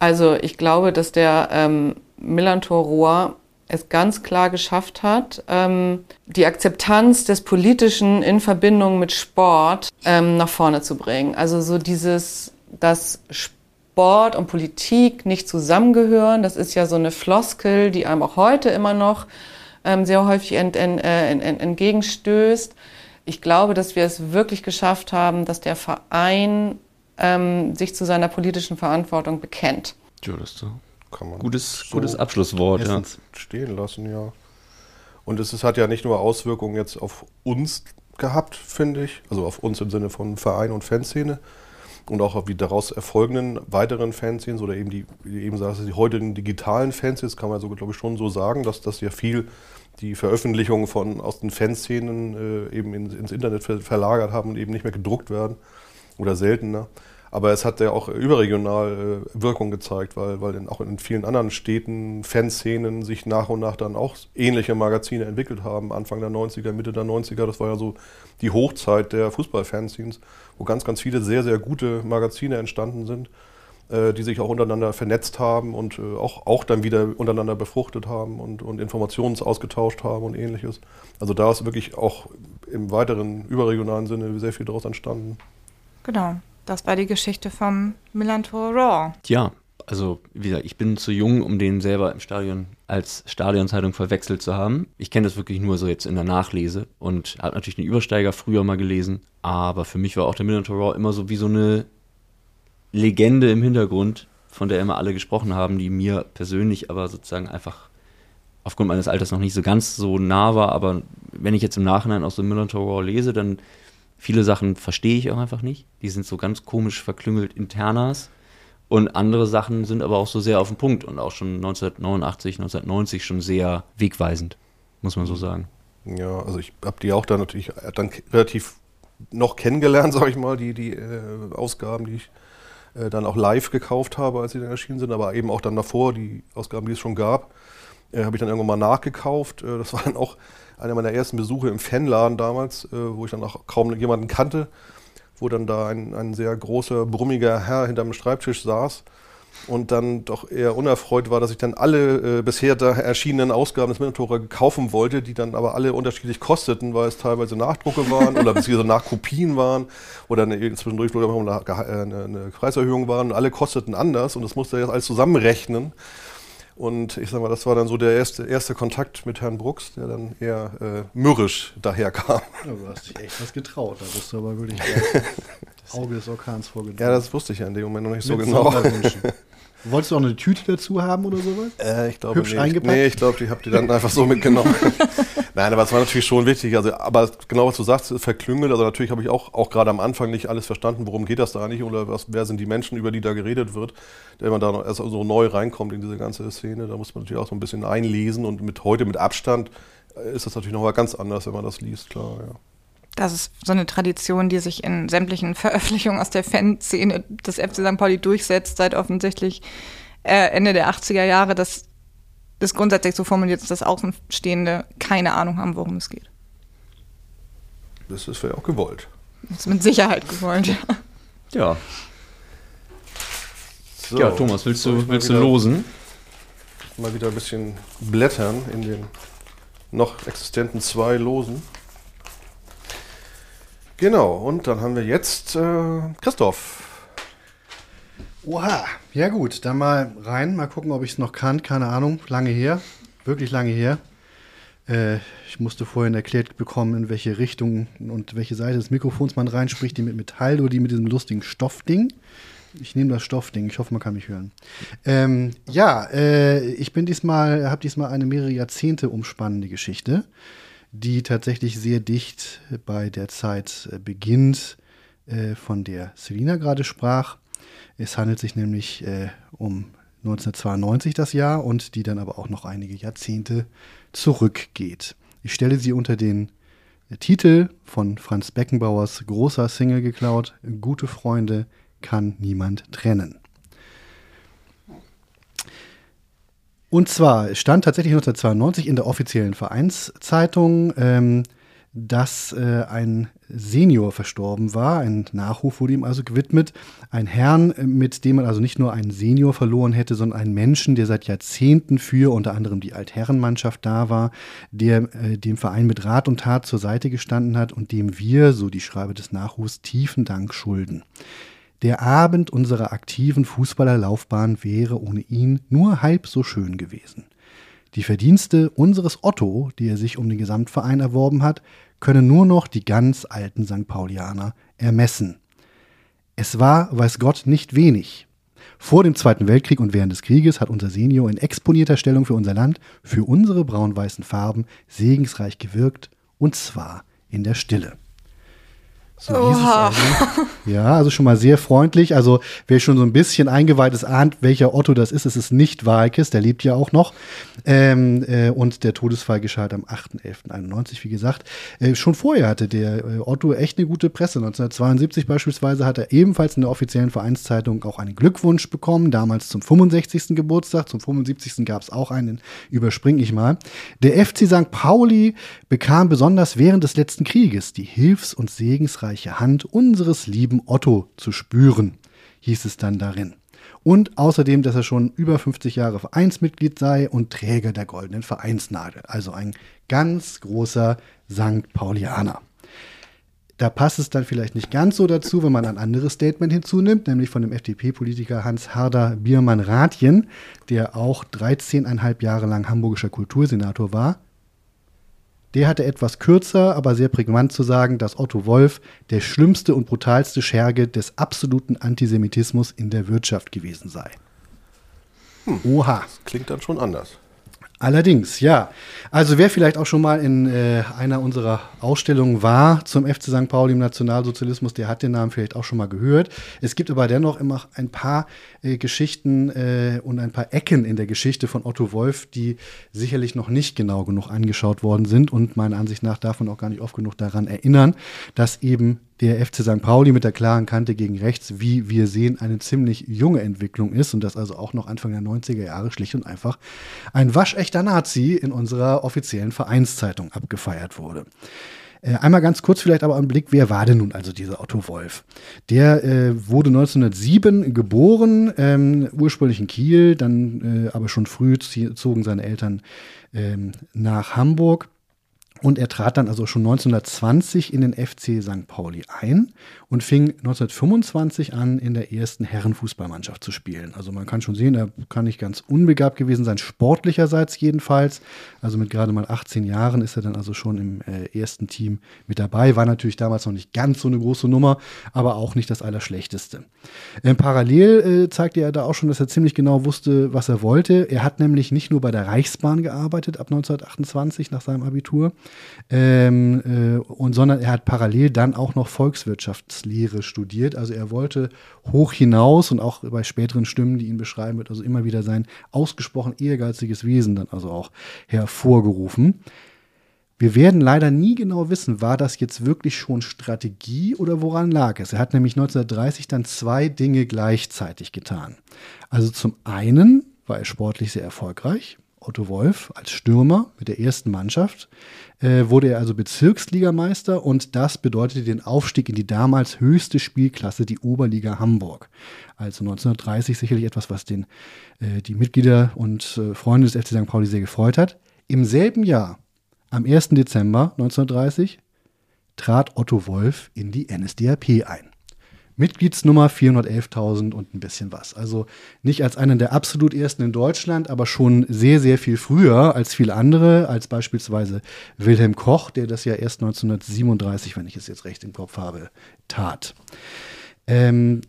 Also ich glaube, dass der ähm, Millantor Rohr es ganz klar geschafft hat, ähm, die Akzeptanz des Politischen in Verbindung mit Sport ähm, nach vorne zu bringen. Also so dieses, dass Sport und Politik nicht zusammengehören, das ist ja so eine Floskel, die einem auch heute immer noch ähm, sehr häufig ent, ent, äh, ent, entgegenstößt. Ich glaube, dass wir es wirklich geschafft haben, dass der Verein ähm, sich zu seiner politischen Verantwortung bekennt. Ist so. Kann man Gutes, so gutes Abschlusswort, ja. stehen lassen, ja. Und es ist, hat ja nicht nur Auswirkungen jetzt auf uns gehabt, finde ich, also auf uns im Sinne von Verein und Fanszene und auch auf die daraus erfolgenden weiteren Fanszenen oder eben die, wie eben sagst, die heutigen digitalen Fanszenen, kann man so, glaube ich, schon so sagen, dass das ja viel die Veröffentlichungen von aus den Fanszenen äh, eben in, ins Internet ver verlagert haben und eben nicht mehr gedruckt werden oder seltener. Aber es hat ja auch überregional äh, Wirkung gezeigt, weil, weil in, auch in vielen anderen Städten, Fanszenen sich nach und nach dann auch ähnliche Magazine entwickelt haben. Anfang der 90er, Mitte der 90er, das war ja so die Hochzeit der Fußballfanzines, wo ganz, ganz viele sehr, sehr gute Magazine entstanden sind, äh, die sich auch untereinander vernetzt haben und äh, auch, auch dann wieder untereinander befruchtet haben und, und Informationen ausgetauscht haben und ähnliches. Also da ist wirklich auch im weiteren überregionalen Sinne sehr viel daraus entstanden. Genau. Das war die Geschichte vom Millantor Raw. Tja, also wie gesagt, ich bin zu jung, um den selber im Stadion als Stadionzeitung verwechselt zu haben. Ich kenne das wirklich nur so jetzt in der Nachlese und habe natürlich den Übersteiger früher mal gelesen, aber für mich war auch der Millantor Raw immer so wie so eine Legende im Hintergrund, von der immer alle gesprochen haben, die mir persönlich aber sozusagen einfach aufgrund meines Alters noch nicht so ganz so nah war, aber wenn ich jetzt im Nachhinein aus dem Millantor Raw lese, dann Viele Sachen verstehe ich auch einfach nicht. Die sind so ganz komisch verklüngelt internas. Und andere Sachen sind aber auch so sehr auf den Punkt und auch schon 1989, 1990 schon sehr wegweisend, muss man so sagen. Ja, also ich habe die auch dann natürlich dann relativ noch kennengelernt, sage ich mal, die, die äh, Ausgaben, die ich äh, dann auch live gekauft habe, als sie dann erschienen sind, aber eben auch dann davor, die Ausgaben, die es schon gab, äh, habe ich dann irgendwann mal nachgekauft. Äh, das war dann auch einer meiner ersten Besuche im Fanladen damals, äh, wo ich dann auch kaum jemanden kannte, wo dann da ein, ein sehr großer, brummiger Herr hinterm Schreibtisch saß und dann doch eher unerfreut war, dass ich dann alle äh, bisher da erschienenen Ausgaben des Minotaur kaufen wollte, die dann aber alle unterschiedlich kosteten, weil es teilweise Nachdrucke waren oder beziehungsweise Nachkopien waren oder eine, zwischendurch eine, eine, eine Preiserhöhung waren und alle kosteten anders und das musste er jetzt alles zusammenrechnen. Und ich sag mal, das war dann so der erste, erste Kontakt mit Herrn Brooks, der dann eher äh, mürrisch daherkam. Ja, du hast dich echt was getraut. Da bist du aber wirklich Auge des Orkans vorgedrungen. Ja, das wusste ich ja in dem Moment noch nicht so genau. Wolltest du auch eine Tüte dazu haben oder sowas? Äh, ich glaube Hübsch nicht. eingepackt? Nee, ich glaube, ich habe die dann einfach so mitgenommen. Nein, aber es war natürlich schon wichtig. Also, aber genau was du sagst, verklüngelt. Also natürlich habe ich auch, auch gerade am Anfang nicht alles verstanden, worum geht das da eigentlich oder was, wer sind die Menschen, über die da geredet wird. Wenn man da erst so neu reinkommt in diese ganze Szene, da muss man natürlich auch so ein bisschen einlesen und mit heute mit Abstand äh, ist das natürlich noch mal ganz anders, wenn man das liest, klar, ja. Das ist so eine Tradition, die sich in sämtlichen Veröffentlichungen aus der Fanszene des FC St. Pauli durchsetzt, seit offensichtlich äh, Ende der 80er Jahre, dass das grundsätzlich so formuliert ist, dass Außenstehende keine Ahnung haben, worum es geht. Das ist ja auch gewollt. Das ist mit Sicherheit gewollt, ja. Ja. So, ja, Thomas, willst du, willst du wieder- losen? Mal wieder ein bisschen blättern in den noch existenten zwei Losen. Genau, und dann haben wir jetzt äh, Christoph. Oha, ja gut, dann mal rein, mal gucken, ob ich es noch kann, keine Ahnung, lange her, wirklich lange her. Äh, ich musste vorhin erklärt bekommen, in welche Richtung und welche Seite des Mikrofons man reinspricht, die mit Metall oder die mit diesem lustigen Stoffding. Ich nehme das Stoffding, ich hoffe, man kann mich hören. Ähm, ja, äh, ich bin diesmal, habe diesmal eine mehrere Jahrzehnte umspannende Geschichte, die tatsächlich sehr dicht bei der Zeit äh, beginnt, äh, von der Selina gerade sprach. Es handelt sich nämlich äh, um 1992 das Jahr und die dann aber auch noch einige Jahrzehnte zurückgeht. Ich stelle sie unter den Titel von Franz Beckenbauers großer Single geklaut, Gute Freunde kann niemand trennen. Und zwar stand tatsächlich 1992 in der offiziellen Vereinszeitung, ähm, dass äh, ein Senior verstorben war. Ein Nachruf wurde ihm also gewidmet. Ein Herrn, äh, mit dem man also nicht nur einen Senior verloren hätte, sondern einen Menschen, der seit Jahrzehnten für unter anderem die Altherrenmannschaft da war, der äh, dem Verein mit Rat und Tat zur Seite gestanden hat und dem wir, so die Schreibe des Nachrufs, tiefen Dank schulden. Der Abend unserer aktiven Fußballerlaufbahn wäre ohne ihn nur halb so schön gewesen. Die Verdienste unseres Otto, die er sich um den Gesamtverein erworben hat, können nur noch die ganz alten St. Paulianer ermessen. Es war, weiß Gott, nicht wenig. Vor dem Zweiten Weltkrieg und während des Krieges hat unser Senior in exponierter Stellung für unser Land, für unsere braun-weißen Farben segensreich gewirkt, und zwar in der Stille. So Oha. Ja, also schon mal sehr freundlich. Also wer schon so ein bisschen eingeweiht ist, ahnt, welcher Otto das ist. Es ist nicht Walkes, der lebt ja auch noch. Ähm, äh, und der Todesfall geschah halt am 8.11.91, wie gesagt. Äh, schon vorher hatte der äh, Otto echt eine gute Presse. 1972 beispielsweise hat er ebenfalls in der offiziellen Vereinszeitung auch einen Glückwunsch bekommen, damals zum 65. Geburtstag. Zum 75. gab es auch einen, überspringe ich mal. Der FC St. Pauli bekam besonders während des letzten Krieges die Hilfs- und Segensreiche hilfreiche Hand unseres lieben Otto zu spüren, hieß es dann darin. Und außerdem, dass er schon über 50 Jahre Vereinsmitglied sei und Träger der goldenen Vereinsnadel. Also ein ganz großer St. Paulianer. Da passt es dann vielleicht nicht ganz so dazu, wenn man ein anderes Statement hinzunimmt, nämlich von dem FDP-Politiker Hans Harder Biermann-Rathjen, der auch 13,5 Jahre lang hamburgischer Kultursenator war der hatte etwas kürzer, aber sehr prägnant zu sagen, dass Otto Wolf der schlimmste und brutalste Scherge des absoluten Antisemitismus in der Wirtschaft gewesen sei. Hm, Oha. Das klingt dann schon anders. Allerdings, ja. Also wer vielleicht auch schon mal in äh, einer unserer Ausstellungen war zum FC St. Pauli im Nationalsozialismus, der hat den Namen vielleicht auch schon mal gehört. Es gibt aber dennoch immer ein paar äh, Geschichten äh, und ein paar Ecken in der Geschichte von Otto Wolf, die sicherlich noch nicht genau genug angeschaut worden sind und meiner Ansicht nach man auch gar nicht oft genug daran erinnern, dass eben der FC St. Pauli mit der klaren Kante gegen rechts, wie wir sehen, eine ziemlich junge Entwicklung ist und das also auch noch Anfang der 90er Jahre schlicht und einfach ein waschechter Nazi in unserer offiziellen Vereinszeitung abgefeiert wurde. Äh, einmal ganz kurz vielleicht aber einen Blick, wer war denn nun also dieser Otto Wolf? Der äh, wurde 1907 geboren, ähm, ursprünglich in Kiel, dann äh, aber schon früh zogen seine Eltern ähm, nach Hamburg und er trat dann also schon 1920 in den FC St. Pauli ein und fing 1925 an, in der ersten Herrenfußballmannschaft zu spielen. Also man kann schon sehen, er kann nicht ganz unbegabt gewesen sein, sportlicherseits jedenfalls. Also mit gerade mal 18 Jahren ist er dann also schon im äh, ersten Team mit dabei. War natürlich damals noch nicht ganz so eine große Nummer, aber auch nicht das Allerschlechteste. Ähm, parallel äh, zeigte er da auch schon, dass er ziemlich genau wusste, was er wollte. Er hat nämlich nicht nur bei der Reichsbahn gearbeitet ab 1928 nach seinem Abitur, ähm, äh, und sondern er hat parallel dann auch noch Volkswirtschafts Rechtslehre studiert. Also er wollte hoch hinaus und auch bei späteren Stimmen, die ihn beschreiben, wird also immer wieder sein ausgesprochen ehrgeiziges Wesen dann also auch hervorgerufen. Wir werden leider nie genau wissen, war das jetzt wirklich schon Strategie oder woran lag es? Er hat nämlich 1930 dann zwei Dinge gleichzeitig getan. Also zum einen war er sportlich sehr erfolgreich. Otto Wolf als Stürmer mit der ersten Mannschaft äh, wurde er also Bezirksligameister und das bedeutete den Aufstieg in die damals höchste Spielklasse, die Oberliga Hamburg. Also 1930 sicherlich etwas, was den, äh, die Mitglieder und äh, Freunde des FC St. Pauli sehr gefreut hat. Im selben Jahr, am 1. Dezember 1930, trat Otto Wolf in die NSDAP ein. Mitgliedsnummer 411.000 und ein bisschen was. Also nicht als einen der absolut ersten in Deutschland, aber schon sehr, sehr viel früher als viele andere, als beispielsweise Wilhelm Koch, der das ja erst 1937, wenn ich es jetzt recht im Kopf habe, tat. Ähm,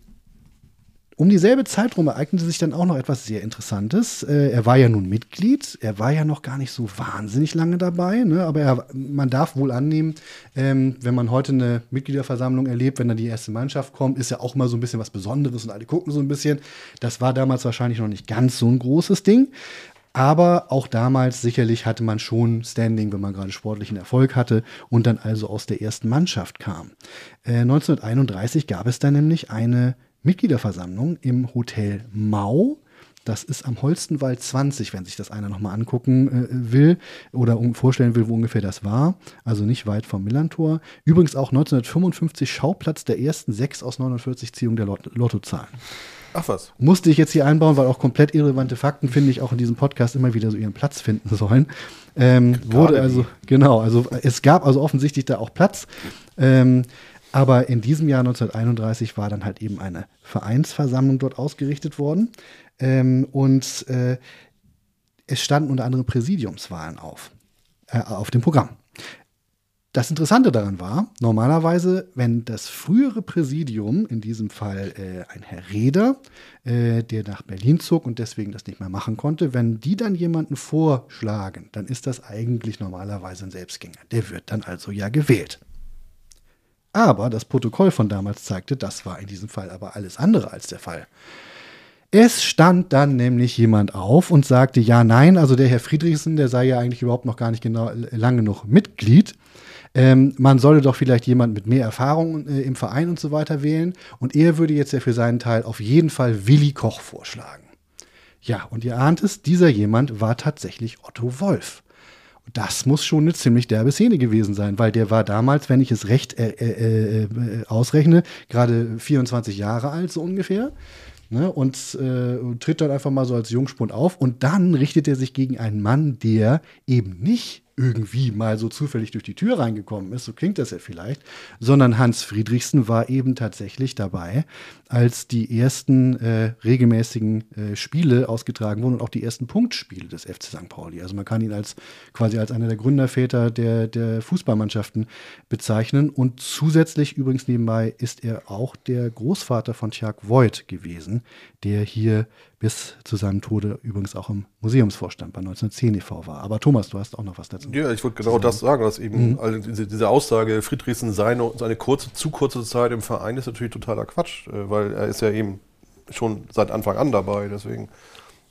um dieselbe Zeit rum ereignete sich dann auch noch etwas sehr Interessantes. Äh, er war ja nun Mitglied, er war ja noch gar nicht so wahnsinnig lange dabei, ne? aber er, man darf wohl annehmen, ähm, wenn man heute eine Mitgliederversammlung erlebt, wenn dann die erste Mannschaft kommt, ist ja auch mal so ein bisschen was Besonderes und alle gucken so ein bisschen. Das war damals wahrscheinlich noch nicht ganz so ein großes Ding. Aber auch damals sicherlich hatte man schon Standing, wenn man gerade sportlichen Erfolg hatte und dann also aus der ersten Mannschaft kam. Äh, 1931 gab es dann nämlich eine Mitgliederversammlung im Hotel Mau. Das ist am Holstenwald 20, wenn sich das einer nochmal angucken äh, will oder vorstellen will, wo ungefähr das war. Also nicht weit vom Millantor. Übrigens auch 1955 Schauplatz der ersten sechs aus 49 Ziehungen der Lot Lottozahlen. Ach was. Musste ich jetzt hier einbauen, weil auch komplett irrelevante Fakten, finde ich, auch in diesem Podcast immer wieder so ihren Platz finden sollen. Ähm, wurde also, genau, also es gab also offensichtlich da auch Platz. Ähm, aber in diesem Jahr 1931 war dann halt eben eine Vereinsversammlung dort ausgerichtet worden. Ähm, und äh, es standen unter anderem Präsidiumswahlen auf, äh, auf dem Programm. Das Interessante daran war, normalerweise, wenn das frühere Präsidium, in diesem Fall äh, ein Herr Reder, äh, der nach Berlin zog und deswegen das nicht mehr machen konnte, wenn die dann jemanden vorschlagen, dann ist das eigentlich normalerweise ein Selbstgänger. Der wird dann also ja gewählt. Aber das Protokoll von damals zeigte, das war in diesem Fall aber alles andere als der Fall. Es stand dann nämlich jemand auf und sagte, ja, nein, also der Herr Friedrichsen, der sei ja eigentlich überhaupt noch gar nicht genau lange genug Mitglied. Ähm, man solle doch vielleicht jemand mit mehr Erfahrung äh, im Verein und so weiter wählen. Und er würde jetzt ja für seinen Teil auf jeden Fall Willi Koch vorschlagen. Ja, und ihr ahnt es, dieser jemand war tatsächlich Otto Wolf. Das muss schon eine ziemlich derbe Szene gewesen sein, weil der war damals, wenn ich es recht äh, äh, äh, ausrechne, gerade 24 Jahre alt, so ungefähr. Ne, und äh, tritt dann einfach mal so als Jungspund auf. Und dann richtet er sich gegen einen Mann, der eben nicht irgendwie mal so zufällig durch die Tür reingekommen ist, so klingt das ja vielleicht, sondern Hans Friedrichsen war eben tatsächlich dabei, als die ersten äh, regelmäßigen äh, Spiele ausgetragen wurden und auch die ersten Punktspiele des FC St. Pauli. Also man kann ihn als quasi als einer der Gründerväter der, der Fußballmannschaften bezeichnen und zusätzlich übrigens nebenbei ist er auch der Großvater von Tjag Voigt gewesen, der hier bis zu seinem Tode übrigens auch im Museumsvorstand bei 1910 e.V. war. Aber Thomas, du hast auch noch was dazu. Ja, ich wollte genau das sagen, dass eben mhm. also diese, diese, Aussage, Friedrichsen seine, seine kurze, zu kurze Zeit im Verein ist natürlich totaler Quatsch, äh, weil er ist ja eben schon seit Anfang an dabei, deswegen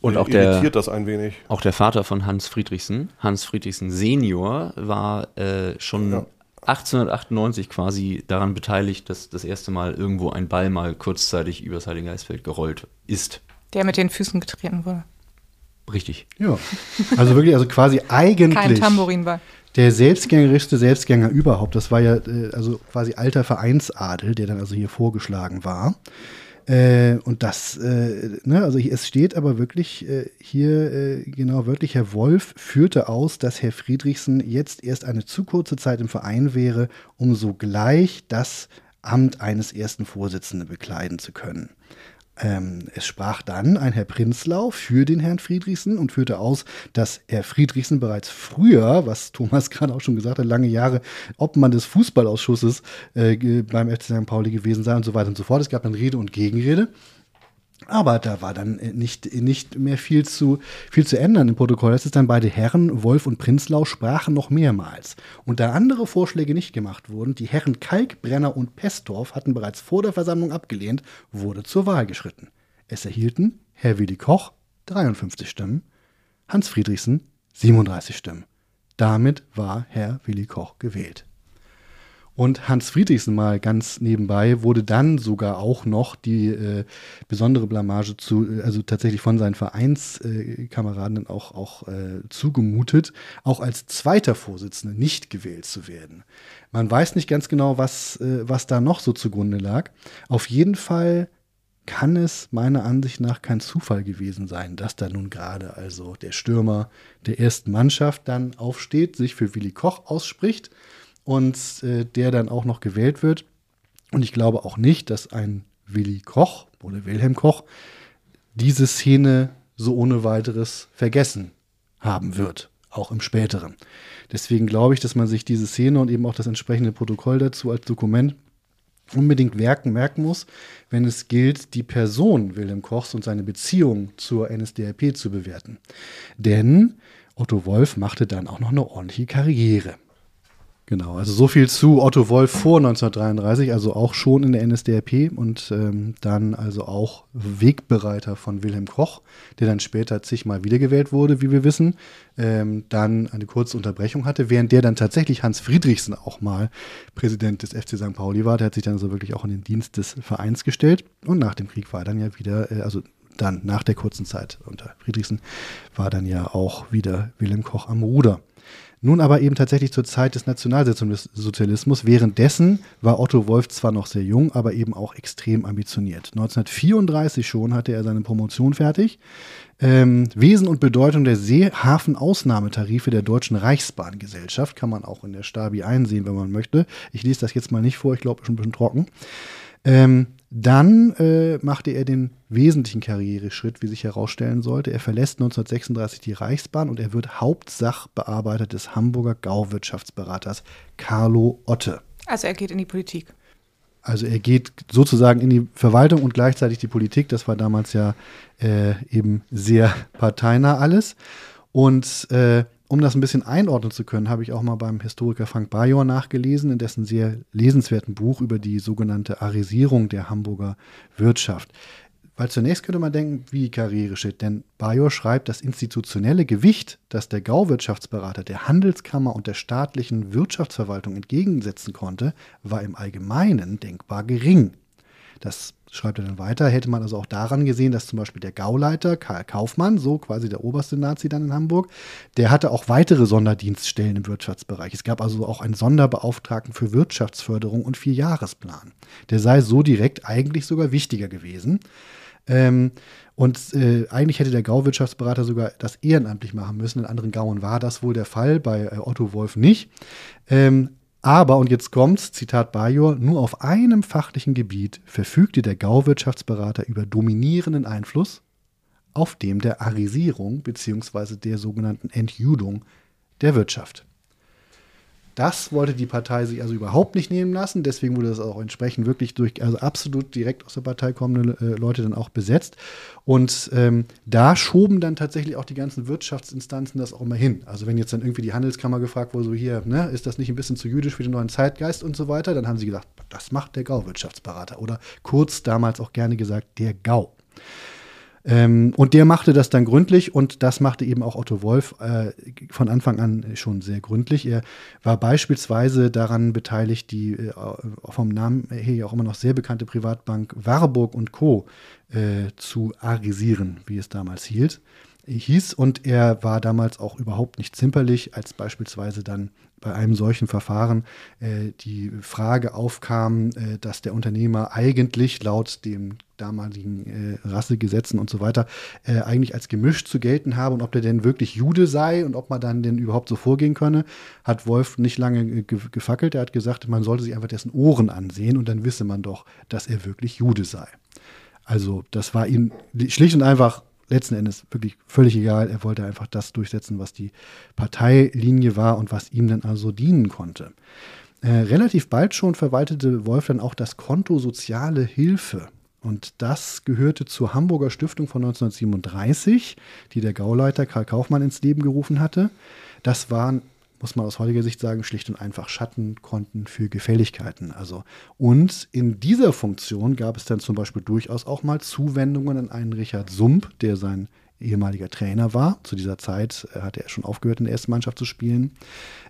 und auch der, das ein wenig. Auch der Vater von Hans Friedrichsen, Hans Friedrichsen Senior, war äh, schon ja. 1898 quasi daran beteiligt, dass das erste Mal irgendwo ein Ball mal kurzzeitig übers Heilige Geistfeld gerollt ist. Der mit den Füßen getreten wurde. Richtig. Ja. Also wirklich, also quasi eigentlich. Kein Tambourinball. Der selbstgängerischste Selbstgänger überhaupt. Das war ja äh, also quasi alter Vereinsadel, der dann also hier vorgeschlagen war. Äh, und das, äh, ne, also es steht aber wirklich äh, hier äh, genau wörtlich, Herr Wolf führte aus, dass Herr Friedrichsen jetzt erst eine zu kurze Zeit im Verein wäre, um sogleich das Amt eines ersten Vorsitzenden bekleiden zu können. Ähm, es sprach dann ein Herr Prinzlau für den Herrn Friedrichsen und führte aus, dass Herr Friedrichsen bereits früher, was Thomas gerade auch schon gesagt hat, lange Jahre Obmann des Fußballausschusses äh, beim FC St. Pauli gewesen sei und so weiter und so fort. Es gab dann Rede und Gegenrede. Aber da war dann äh, nicht, nicht mehr viel zu, viel zu ändern im Protokoll. Es ist dann beide Herren, Wolf und Prinzlau, sprachen noch mehrmals. Und da andere Vorschläge nicht gemacht wurden, die Herren Kalkbrenner und Pestorf hatten bereits vor der Versammlung abgelehnt, wurde zur Wahl geschritten. Es erhielten Herr Willi Koch 53 Stimmen, Hans Friedrichsen 37 Stimmen. Damit war Herr Willi Koch gewählt. Und Hans Friedrichsen mal ganz nebenbei wurde dann sogar auch noch die äh, besondere Blamage zu, äh, also tatsächlich von seinen Vereinskameraden äh, auch, auch äh, zugemutet, auch als zweiter Vorsitzender nicht gewählt zu werden. Man weiß nicht ganz genau, was, äh, was da noch so zugrunde lag. Auf jeden Fall kann es meiner Ansicht nach kein Zufall gewesen sein, dass da nun gerade also der Stürmer der ersten Mannschaft dann aufsteht, sich für Willi Koch ausspricht und äh, der dann auch noch gewählt wird. Und ich glaube auch nicht, dass ein Willi Koch oder Wilhelm Koch diese Szene so ohne weiteres vergessen haben wird, auch im späteren. Deswegen glaube ich, dass man sich diese Szene und eben auch das entsprechende Protokoll dazu als Dokument unbedingt merken, merken muss, wenn es gilt, die Person Wilhelm Kochs und seine Beziehung zur NSDAP zu bewerten. Denn Otto Wolf machte dann auch noch eine ordentliche Karriere. Genau, also so viel zu Otto Wolf vor 1933, also auch schon in der NSDAP und ähm, dann also auch Wegbereiter von Wilhelm Koch, der dann später zigmal wiedergewählt wurde, wie wir wissen, ähm, dann eine kurze Unterbrechung hatte, während der dann tatsächlich Hans Friedrichsen auch mal Präsident des FC St. Pauli war. Der hat sich dann so wirklich auch in den Dienst des Vereins gestellt und nach dem Krieg war er dann ja wieder, äh, also dann nach der kurzen Zeit unter Friedrichsen war dann ja auch wieder Wilhelm Koch am Ruder. Nun aber eben tatsächlich zur Zeit des Nationalsozialismus. Währenddessen war Otto Wolf zwar noch sehr jung, aber eben auch extrem ambitioniert. 1934 schon hatte er seine Promotion fertig. Ähm, Wesen und Bedeutung der Seehafen-Ausnahmetarife der Deutschen Reichsbahngesellschaft kann man auch in der Stabi einsehen, wenn man möchte. Ich lese das jetzt mal nicht vor, ich glaube, schon ein bisschen trocken. Ähm, dann äh, machte er den wesentlichen Karriereschritt, wie sich herausstellen sollte. Er verlässt 1936 die Reichsbahn und er wird Hauptsachbearbeiter des Hamburger Gauwirtschaftsberaters Carlo Otte. Also er geht in die Politik. Also er geht sozusagen in die Verwaltung und gleichzeitig die Politik. Das war damals ja äh, eben sehr parteinah alles. Und äh, um das ein bisschen einordnen zu können, habe ich auch mal beim Historiker Frank Bajor nachgelesen, in dessen sehr lesenswerten Buch über die sogenannte Arisierung der Hamburger Wirtschaft. Weil zunächst könnte man denken, wie Karriereschritt, denn Bajor schreibt, das institutionelle Gewicht, das der Gauwirtschaftsberater der Handelskammer und der staatlichen Wirtschaftsverwaltung entgegensetzen konnte, war im Allgemeinen denkbar gering. Das schreibt er dann weiter, hätte man also auch daran gesehen, dass zum Beispiel der Gauleiter Karl Kaufmann, so quasi der oberste Nazi dann in Hamburg, der hatte auch weitere Sonderdienststellen im Wirtschaftsbereich. Es gab also auch einen Sonderbeauftragten für Wirtschaftsförderung und Vierjahresplan. Der sei so direkt eigentlich sogar wichtiger gewesen. Ähm, und äh, eigentlich hätte der Gauwirtschaftsberater sogar das ehrenamtlich machen müssen. In anderen Gauen war das wohl der Fall, bei äh, Otto Wolf nicht. Ähm, aber, und jetzt kommt's, Zitat Bajor, nur auf einem fachlichen Gebiet verfügte der Gauwirtschaftsberater über dominierenden Einfluss, auf dem der Arisierung bzw. der sogenannten Entjudung der Wirtschaft. Das wollte die Partei sich also überhaupt nicht nehmen lassen. Deswegen wurde das auch entsprechend wirklich durch, also absolut direkt aus der Partei kommende äh, Leute dann auch besetzt. Und ähm, da schoben dann tatsächlich auch die ganzen Wirtschaftsinstanzen das auch immer hin. Also wenn jetzt dann irgendwie die Handelskammer gefragt wurde, so hier, ne, ist das nicht ein bisschen zu jüdisch für den neuen Zeitgeist und so weiter, dann haben sie gesagt, das macht der Gauwirtschaftsberater. Oder kurz damals auch gerne gesagt, der Gau. Ähm, und der machte das dann gründlich und das machte eben auch Otto Wolf äh, von Anfang an schon sehr gründlich. Er war beispielsweise daran beteiligt, die äh, vom Namen her auch immer noch sehr bekannte Privatbank Warburg und Co. Äh, zu arisieren, wie es damals hielt hieß und er war damals auch überhaupt nicht zimperlich, als beispielsweise dann bei einem solchen Verfahren äh, die Frage aufkam, äh, dass der Unternehmer eigentlich laut dem damaligen äh, Rassegesetzen und so weiter äh, eigentlich als gemischt zu gelten habe und ob der denn wirklich Jude sei und ob man dann denn überhaupt so vorgehen könne, hat Wolf nicht lange äh, ge gefackelt. Er hat gesagt, man sollte sich einfach dessen Ohren ansehen und dann wisse man doch, dass er wirklich Jude sei. Also das war ihm schlicht und einfach letzten Endes wirklich völlig egal. Er wollte einfach das durchsetzen, was die Parteilinie war und was ihm dann also dienen konnte. Äh, relativ bald schon verwaltete Wolf dann auch das Konto Soziale Hilfe. Und das gehörte zur Hamburger Stiftung von 1937, die der Gauleiter Karl Kaufmann ins Leben gerufen hatte. Das waren muss man aus heutiger Sicht sagen, schlicht und einfach Schattenkonten für Gefälligkeiten. Also, und in dieser Funktion gab es dann zum Beispiel durchaus auch mal Zuwendungen an einen Richard Sump, der sein ehemaliger Trainer war. Zu dieser Zeit äh, hatte er schon aufgehört, in der ersten Mannschaft zu spielen.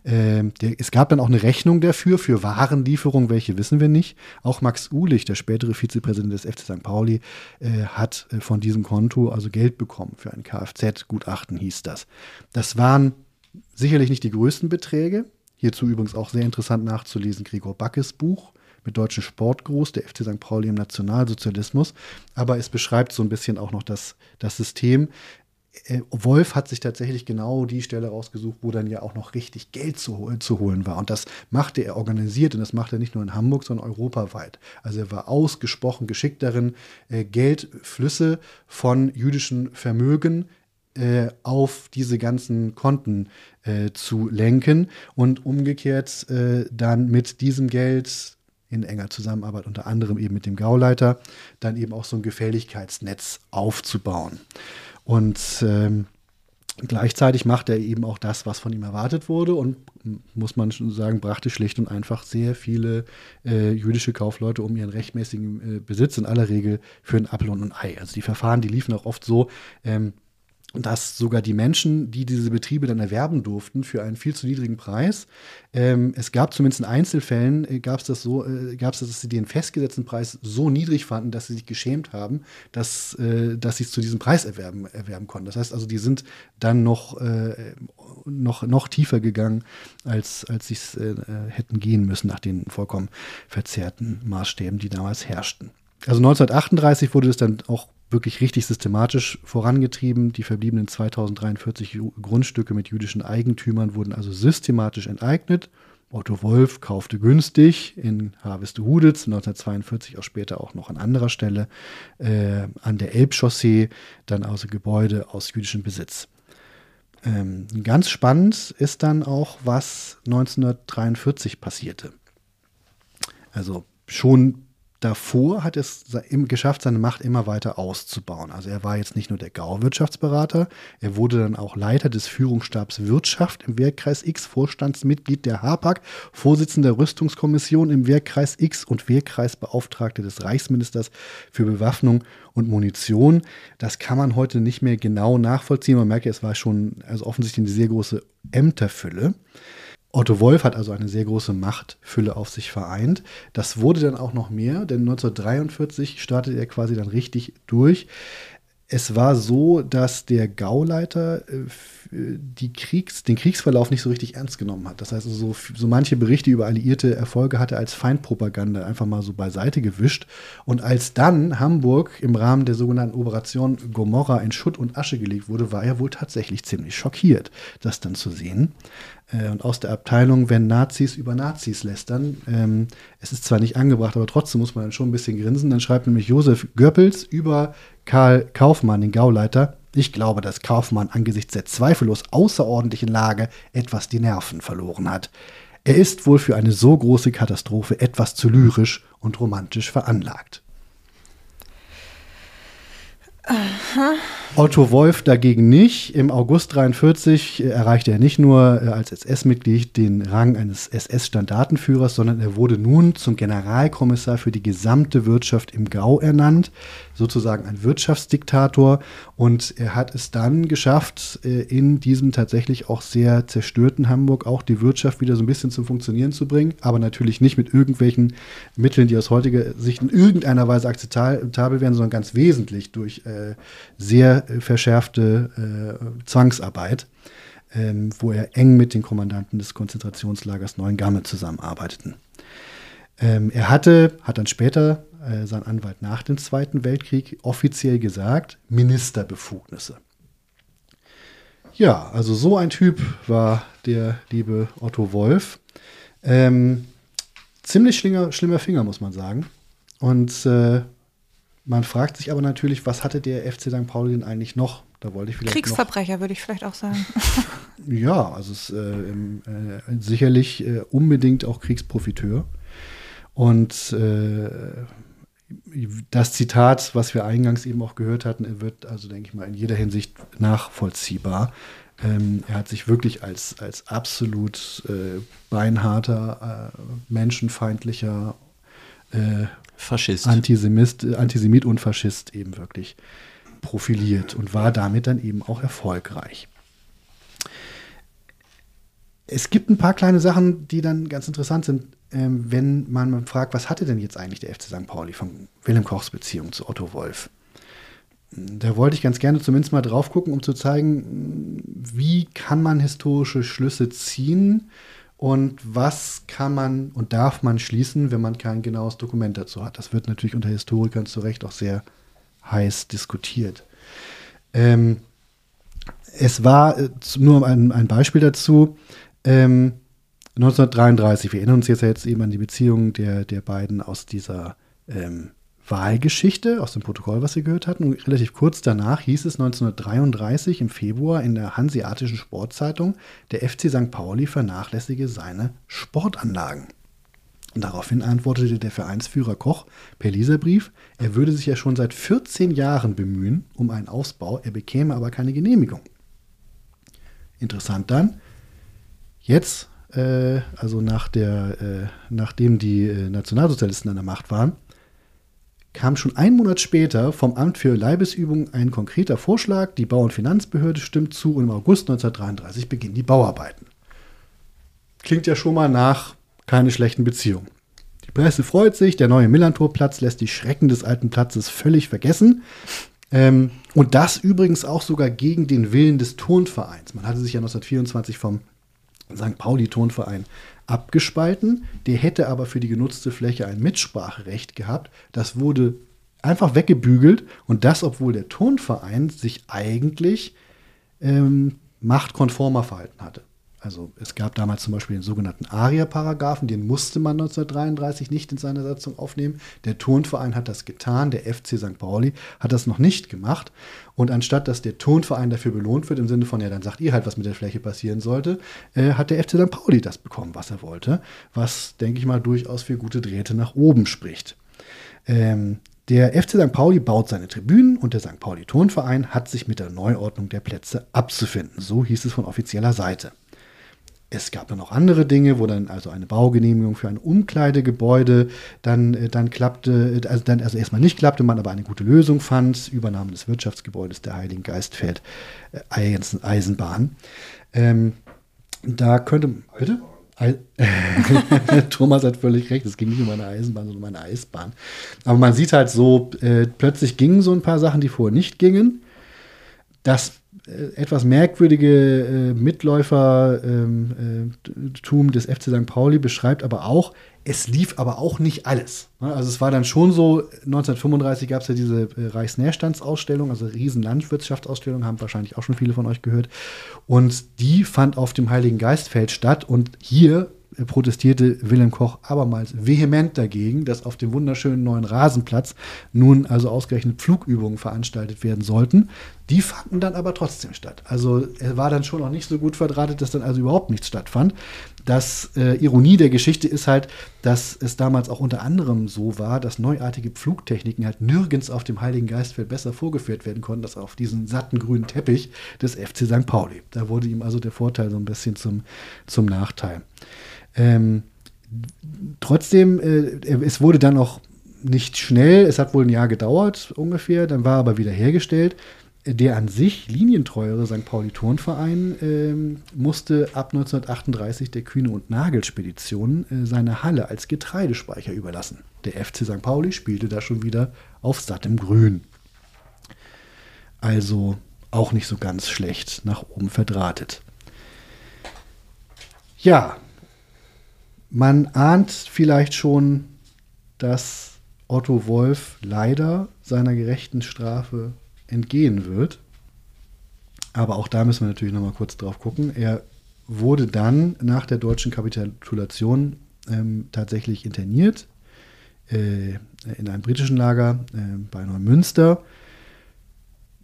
Ähm, der, es gab dann auch eine Rechnung dafür, für Warenlieferung, welche wissen wir nicht. Auch Max Uhlich, der spätere Vizepräsident des FC St. Pauli, äh, hat äh, von diesem Konto also Geld bekommen für ein Kfz-Gutachten, hieß das. Das waren Sicherlich nicht die größten Beträge. Hierzu übrigens auch sehr interessant nachzulesen Gregor Backes Buch mit deutschen Sportgruß, der FC St. Pauli im Nationalsozialismus. Aber es beschreibt so ein bisschen auch noch das, das System. Äh, Wolf hat sich tatsächlich genau die Stelle rausgesucht, wo dann ja auch noch richtig Geld zu, zu holen war. Und das machte er organisiert und das machte er nicht nur in Hamburg, sondern europaweit. Also er war ausgesprochen geschickt darin, äh, Geldflüsse von jüdischen Vermögen äh, auf diese ganzen Konten äh, zu lenken und umgekehrt äh, dann mit diesem Geld in enger Zusammenarbeit unter anderem eben mit dem Gauleiter dann eben auch so ein Gefälligkeitsnetz aufzubauen. Und ähm, gleichzeitig macht er eben auch das, was von ihm erwartet wurde und muss man schon sagen, brachte schlicht und einfach sehr viele äh, jüdische Kaufleute um ihren rechtmäßigen äh, Besitz in aller Regel für ein Apfel und ein Ei. Also die Verfahren, die liefen auch oft so, ähm, dass sogar die Menschen, die diese Betriebe dann erwerben durften, für einen viel zu niedrigen Preis, ähm, es gab zumindest in Einzelfällen, äh, gab es das so, äh, gab es das, dass sie den festgesetzten Preis so niedrig fanden, dass sie sich geschämt haben, dass, äh, dass sie es zu diesem Preis erwerben, erwerben konnten. Das heißt also, die sind dann noch, äh, noch, noch tiefer gegangen, als, als sie es äh, hätten gehen müssen nach den vollkommen verzerrten Maßstäben, die damals herrschten. Also 1938 wurde es dann auch wirklich richtig systematisch vorangetrieben. Die verbliebenen 2043 Grundstücke mit jüdischen Eigentümern wurden also systematisch enteignet. Otto Wolf kaufte günstig in Harvestehuditz, 1942 auch später auch noch an anderer Stelle äh, an der Elbchaussee, dann also Gebäude aus jüdischem Besitz. Ähm, ganz spannend ist dann auch, was 1943 passierte. Also schon davor hat es geschafft, seine Macht immer weiter auszubauen. Also er war jetzt nicht nur der Gauwirtschaftsberater, er wurde dann auch Leiter des Führungsstabs Wirtschaft im Wehrkreis X, Vorstandsmitglied der HAPAG, Vorsitzender der Rüstungskommission im Wehrkreis X und Wehrkreisbeauftragter des Reichsministers für Bewaffnung und Munition. Das kann man heute nicht mehr genau nachvollziehen. Man merkt, es war schon also offensichtlich eine sehr große Ämterfülle. Otto Wolf hat also eine sehr große Machtfülle auf sich vereint. Das wurde dann auch noch mehr, denn 1943 startete er quasi dann richtig durch. Es war so, dass der Gauleiter äh, die Kriegs-, den Kriegsverlauf nicht so richtig ernst genommen hat. Das heißt, so, so manche Berichte über alliierte Erfolge hat er als Feindpropaganda einfach mal so beiseite gewischt. Und als dann Hamburg im Rahmen der sogenannten Operation Gomorra in Schutt und Asche gelegt wurde, war er wohl tatsächlich ziemlich schockiert, das dann zu sehen. Äh, und aus der Abteilung, wenn Nazis über Nazis lästern. Ähm, es ist zwar nicht angebracht, aber trotzdem muss man dann schon ein bisschen grinsen. Dann schreibt nämlich Josef Goebbels über Karl Kaufmann, den Gauleiter. Ich glaube, dass Kaufmann angesichts der zweifellos außerordentlichen Lage etwas die Nerven verloren hat. Er ist wohl für eine so große Katastrophe etwas zu lyrisch und romantisch veranlagt. Aha. Otto Wolf dagegen nicht. Im August 43 erreichte er nicht nur äh, als SS-Mitglied den Rang eines SS-Standartenführers, sondern er wurde nun zum Generalkommissar für die gesamte Wirtschaft im Gau ernannt, sozusagen ein Wirtschaftsdiktator. Und er hat es dann geschafft, äh, in diesem tatsächlich auch sehr zerstörten Hamburg auch die Wirtschaft wieder so ein bisschen zum Funktionieren zu bringen, aber natürlich nicht mit irgendwelchen Mitteln, die aus heutiger Sicht in irgendeiner Weise akzeptabel wären, sondern ganz wesentlich durch äh, sehr äh, verschärfte äh, Zwangsarbeit, ähm, wo er eng mit den Kommandanten des Konzentrationslagers Neuengamme zusammenarbeiteten. Ähm, er hatte, hat dann später äh, sein Anwalt nach dem Zweiten Weltkrieg offiziell gesagt, Ministerbefugnisse. Ja, also so ein Typ war der liebe Otto Wolf. Ähm, ziemlich schlinger, schlimmer Finger, muss man sagen. Und äh, man fragt sich aber natürlich, was hatte der FC St. Pauli denn eigentlich noch? Da wollte ich vielleicht Kriegsverbrecher, würde ich vielleicht auch sagen. ja, also es ist äh, äh, sicherlich äh, unbedingt auch Kriegsprofiteur. Und äh, das Zitat, was wir eingangs eben auch gehört hatten, wird also, denke ich mal, in jeder Hinsicht nachvollziehbar. Ähm, er hat sich wirklich als, als absolut äh, beinharter, äh, menschenfeindlicher Faschist. Antisemist, Antisemit und Faschist eben wirklich profiliert und war damit dann eben auch erfolgreich. Es gibt ein paar kleine Sachen, die dann ganz interessant sind, ähm, wenn man fragt, was hatte denn jetzt eigentlich der FC St. Pauli von Wilhelm Kochs Beziehung zu Otto Wolf? Da wollte ich ganz gerne zumindest mal drauf gucken, um zu zeigen, wie kann man historische Schlüsse ziehen und was kann man und darf man schließen, wenn man kein genaues Dokument dazu hat. Das wird natürlich unter Historikern zu Recht auch sehr heiß diskutiert. Ähm, es war äh, nur ein, ein, Beispiel dazu. Ähm, 1933, wir erinnern uns jetzt, jetzt eben an die Beziehungen der, der beiden aus dieser ähm, Wahlgeschichte aus dem Protokoll, was Sie gehört hatten. Und relativ kurz danach hieß es 1933 im Februar in der Hanseatischen Sportzeitung, der FC St. Pauli vernachlässige seine Sportanlagen. Daraufhin antwortete der Vereinsführer Koch per Leserbrief, er würde sich ja schon seit 14 Jahren bemühen um einen Ausbau, er bekäme aber keine Genehmigung. Interessant dann, jetzt, äh, also nach der, äh, nachdem die äh, Nationalsozialisten an der Macht waren, kam schon einen Monat später vom Amt für Leibesübung ein konkreter Vorschlag. Die Bau- und Finanzbehörde stimmt zu und im August 1933 beginnen die Bauarbeiten. Klingt ja schon mal nach keine schlechten Beziehungen. Die Presse freut sich, der neue Millantorplatz lässt die Schrecken des alten Platzes völlig vergessen. Ähm, und das übrigens auch sogar gegen den Willen des Turnvereins. Man hatte sich ja 1924 vom St. Pauli-Turnverein abgespalten. Der hätte aber für die genutzte Fläche ein Mitspracherecht gehabt. Das wurde einfach weggebügelt und das, obwohl der Turnverein sich eigentlich ähm, machtkonformer verhalten hatte. Also es gab damals zum Beispiel den sogenannten ARIA-Paragraphen, den musste man 1933 nicht in seiner Satzung aufnehmen. Der Turnverein hat das getan, der FC St. Pauli hat das noch nicht gemacht. Und anstatt dass der Turnverein dafür belohnt wird, im Sinne von, ja, dann sagt ihr halt, was mit der Fläche passieren sollte, äh, hat der FC St. Pauli das bekommen, was er wollte. Was, denke ich mal, durchaus für gute Drähte nach oben spricht. Ähm, der FC St. Pauli baut seine Tribünen und der St. Pauli Turnverein hat sich mit der Neuordnung der Plätze abzufinden. So hieß es von offizieller Seite. Es gab dann noch andere Dinge, wo dann also eine Baugenehmigung für ein Umkleidegebäude dann, äh, dann klappte, äh, also, dann, also erstmal nicht klappte, man aber eine gute Lösung fand, Übernahme des Wirtschaftsgebäudes der Heiligen Geistfeld äh, Eisenbahn. Ähm, da könnte, bitte? Thomas hat völlig recht, es ging nicht um eine Eisenbahn, sondern um eine Eisbahn. Aber man sieht halt so, äh, plötzlich gingen so ein paar Sachen, die vorher nicht gingen. Das etwas merkwürdige äh, Mitläufertum ähm, äh, des FC St. Pauli beschreibt aber auch, es lief aber auch nicht alles. Also es war dann schon so, 1935 gab es ja diese äh, Reichsnährstandsausstellung, also riesen Landwirtschaftsausstellung, haben wahrscheinlich auch schon viele von euch gehört. Und die fand auf dem Heiligen Geistfeld statt. Und hier protestierte Wilhelm Koch abermals vehement dagegen, dass auf dem wunderschönen neuen Rasenplatz nun also ausgerechnet Flugübungen veranstaltet werden sollten. Die fanden dann aber trotzdem statt. Also er war dann schon noch nicht so gut verdrahtet, dass dann also überhaupt nichts stattfand. Das äh, Ironie der Geschichte ist halt, dass es damals auch unter anderem so war, dass neuartige Flugtechniken halt nirgends auf dem Heiligen Geistfeld besser vorgeführt werden konnten, als auf diesen satten grünen Teppich des FC St. Pauli. Da wurde ihm also der Vorteil so ein bisschen zum, zum Nachteil. Ähm, trotzdem, äh, es wurde dann auch nicht schnell, es hat wohl ein Jahr gedauert ungefähr, dann war aber wieder hergestellt. Der an sich linientreuere St. Pauli-Turnverein ähm, musste ab 1938 der Kühne- und Nagelspedition äh, seine Halle als Getreidespeicher überlassen. Der FC St. Pauli spielte da schon wieder auf sattem Grün. Also auch nicht so ganz schlecht nach oben verdrahtet. Ja, man ahnt vielleicht schon, dass Otto Wolf leider seiner gerechten Strafe entgehen wird. Aber auch da müssen wir natürlich noch mal kurz drauf gucken. Er wurde dann nach der deutschen Kapitulation ähm, tatsächlich interniert äh, in einem britischen Lager äh, bei Neumünster,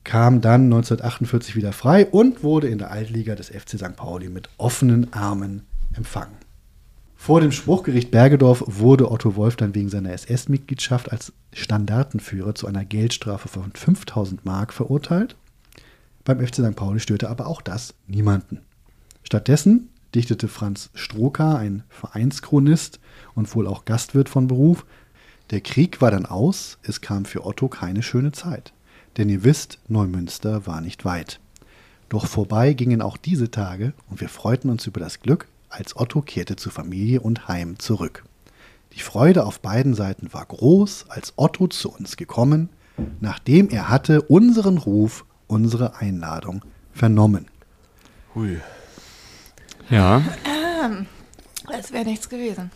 kam dann 1948 wieder frei und wurde in der Altliga des FC St. Pauli mit offenen Armen empfangen. Vor dem Spruchgericht Bergedorf wurde Otto Wolf dann wegen seiner SS-Mitgliedschaft als Standartenführer zu einer Geldstrafe von 5000 Mark verurteilt. Beim FC St. Pauli störte aber auch das niemanden. Stattdessen dichtete Franz Stroka, ein Vereinschronist und wohl auch Gastwirt von Beruf, der Krieg war dann aus, es kam für Otto keine schöne Zeit. Denn ihr wisst, Neumünster war nicht weit. Doch vorbei gingen auch diese Tage und wir freuten uns über das Glück, als Otto kehrte zu Familie und Heim zurück. Die Freude auf beiden Seiten war groß, als Otto zu uns gekommen, nachdem er hatte unseren Ruf, unsere Einladung vernommen. Hui. Ja. Ähm, als wäre nichts gewesen.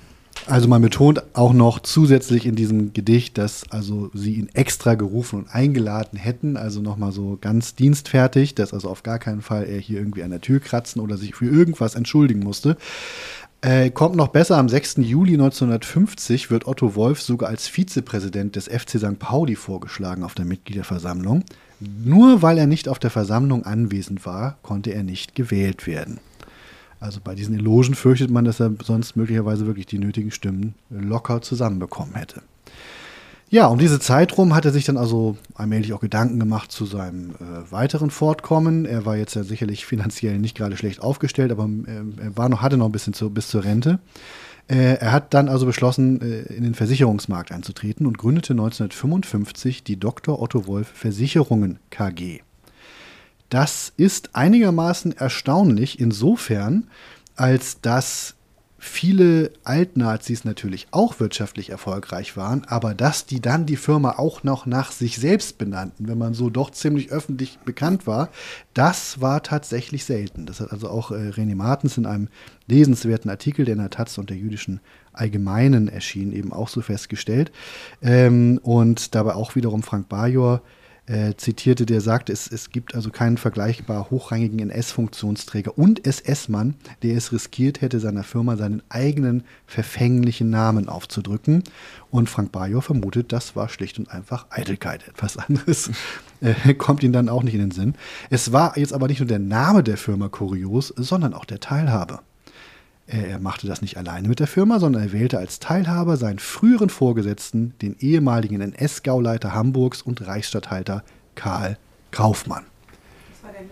Also man betont auch noch zusätzlich in diesem Gedicht, dass also sie ihn extra gerufen und eingeladen hätten, also nochmal so ganz dienstfertig, dass also auf gar keinen Fall er hier irgendwie an der Tür kratzen oder sich für irgendwas entschuldigen musste. Äh, kommt noch besser, am 6. Juli 1950 wird Otto Wolf sogar als Vizepräsident des FC St. Pauli vorgeschlagen auf der Mitgliederversammlung. Nur weil er nicht auf der Versammlung anwesend war, konnte er nicht gewählt werden. Also bei diesen Elogen fürchtet man, dass er sonst möglicherweise wirklich die nötigen Stimmen locker zusammenbekommen hätte. Ja, um diese Zeit rum hat er sich dann also allmählich auch Gedanken gemacht zu seinem äh, weiteren Fortkommen. Er war jetzt ja sicherlich finanziell nicht gerade schlecht aufgestellt, aber äh, er war noch, hatte noch ein bisschen zu, bis zur Rente. Äh, er hat dann also beschlossen, äh, in den Versicherungsmarkt einzutreten und gründete 1955 die Dr. Otto Wolf Versicherungen KG. Das ist einigermaßen erstaunlich insofern, als dass viele Altnazis natürlich auch wirtschaftlich erfolgreich waren, aber dass die dann die Firma auch noch nach sich selbst benannten, wenn man so doch ziemlich öffentlich bekannt war, das war tatsächlich selten. Das hat also auch äh, René Martens in einem lesenswerten Artikel, der in der Taz und der jüdischen Allgemeinen erschien, eben auch so festgestellt. Ähm, und dabei auch wiederum Frank Bajor äh, zitierte, der sagte, es, es gibt also keinen vergleichbar hochrangigen NS-Funktionsträger und SS-Mann, der es riskiert hätte, seiner Firma seinen eigenen verfänglichen Namen aufzudrücken. Und Frank Bajor vermutet, das war schlicht und einfach Eitelkeit. Etwas anderes äh, kommt ihm dann auch nicht in den Sinn. Es war jetzt aber nicht nur der Name der Firma kurios, sondern auch der Teilhabe. Er machte das nicht alleine mit der Firma, sondern er wählte als Teilhaber seinen früheren Vorgesetzten, den ehemaligen NS-Gauleiter Hamburgs und Reichsstatthalter Karl Kaufmann. Das war der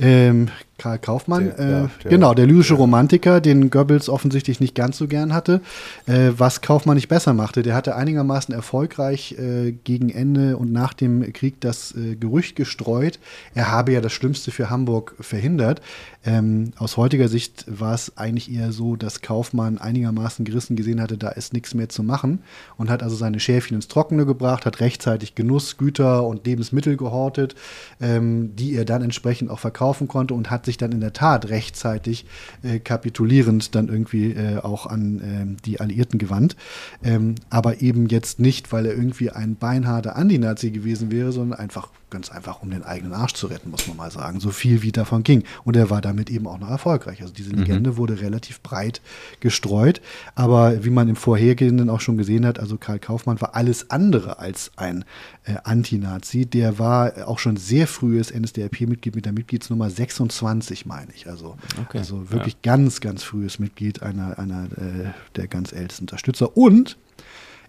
ähm, Karl Kaufmann, der, äh, ja, der, genau, der lyrische ja. Romantiker, den Goebbels offensichtlich nicht ganz so gern hatte, äh, was Kaufmann nicht besser machte. Der hatte einigermaßen erfolgreich äh, gegen Ende und nach dem Krieg das äh, Gerücht gestreut, er habe ja das Schlimmste für Hamburg verhindert. Ähm, aus heutiger Sicht war es eigentlich eher so, dass Kaufmann einigermaßen gerissen gesehen hatte, da ist nichts mehr zu machen und hat also seine Schäfchen ins Trockene gebracht, hat rechtzeitig Genuss, Güter und Lebensmittel gehortet, ähm, die er dann entsprechend auch verkaufen konnte und hat sich dann in der Tat rechtzeitig äh, kapitulierend dann irgendwie äh, auch an äh, die Alliierten gewandt. Ähm, aber eben jetzt nicht, weil er irgendwie ein beinharter Anti-Nazi gewesen wäre, sondern einfach ganz einfach, um den eigenen Arsch zu retten, muss man mal sagen. So viel wie davon ging. Und er war damit eben auch noch erfolgreich. Also diese mhm. Legende mhm. wurde relativ breit gestreut. Aber wie man im Vorhergehenden auch schon gesehen hat, also Karl Kaufmann war alles andere als ein äh, Anti-Nazi. Der war auch schon sehr frühes NSDAP-Mitglied mit der Mitgliedsnummer 26, meine ich. Also, okay. also wirklich ja. ganz, ganz frühes Mitglied, einer, einer äh, der ganz ältesten Unterstützer. Und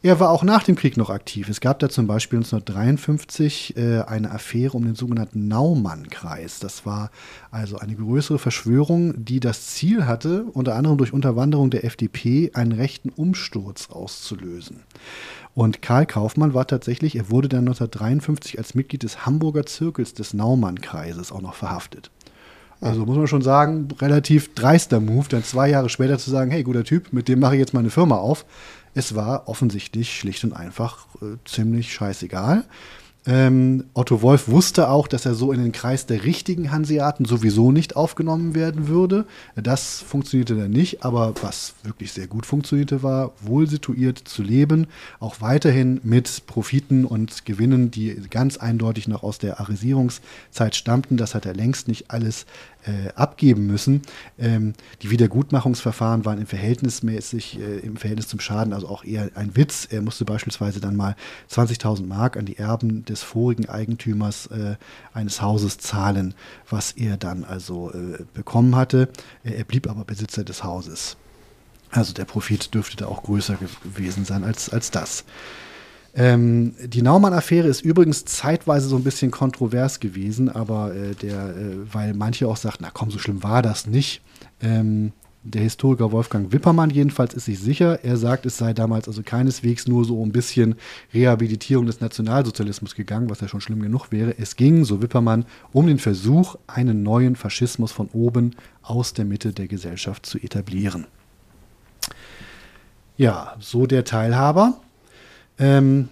er war auch nach dem Krieg noch aktiv. Es gab da zum Beispiel 1953 äh, eine Affäre um den sogenannten Naumann-Kreis. Das war also eine größere Verschwörung, die das Ziel hatte, unter anderem durch Unterwanderung der FDP einen rechten Umsturz auszulösen. Und Karl Kaufmann war tatsächlich, er wurde dann 1953 als Mitglied des Hamburger Zirkels des Naumann-Kreises auch noch verhaftet. Also muss man schon sagen, relativ dreister Move, dann zwei Jahre später zu sagen, hey, guter Typ, mit dem mache ich jetzt meine Firma auf. Es war offensichtlich schlicht und einfach äh, ziemlich scheißegal. Ähm, Otto Wolf wusste auch, dass er so in den Kreis der richtigen Hanseaten sowieso nicht aufgenommen werden würde. Das funktionierte dann nicht, aber was wirklich sehr gut funktionierte, war wohl situiert zu leben, auch weiterhin mit Profiten und Gewinnen, die ganz eindeutig noch aus der Arisierungszeit stammten. Das hat er längst nicht alles äh, abgeben müssen. Ähm, die Wiedergutmachungsverfahren waren im, verhältnismäßig, äh, im Verhältnis zum Schaden also auch eher ein Witz. Er musste beispielsweise dann mal 20.000 Mark an die Erben des vorigen Eigentümers äh, eines Hauses zahlen, was er dann also äh, bekommen hatte. er blieb aber Besitzer des Hauses. Also der Profit dürfte da auch größer gewesen sein als, als das. Ähm, die Naumann-Affäre ist übrigens zeitweise so ein bisschen kontrovers gewesen, aber äh, der, äh, weil manche auch sagten, na komm, so schlimm war das nicht. Ähm, der Historiker Wolfgang Wippermann jedenfalls ist sich sicher. Er sagt, es sei damals also keineswegs nur so ein bisschen Rehabilitierung des Nationalsozialismus gegangen, was ja schon schlimm genug wäre. Es ging, so Wippermann, um den Versuch, einen neuen Faschismus von oben aus der Mitte der Gesellschaft zu etablieren. Ja, so der Teilhaber. Ähm,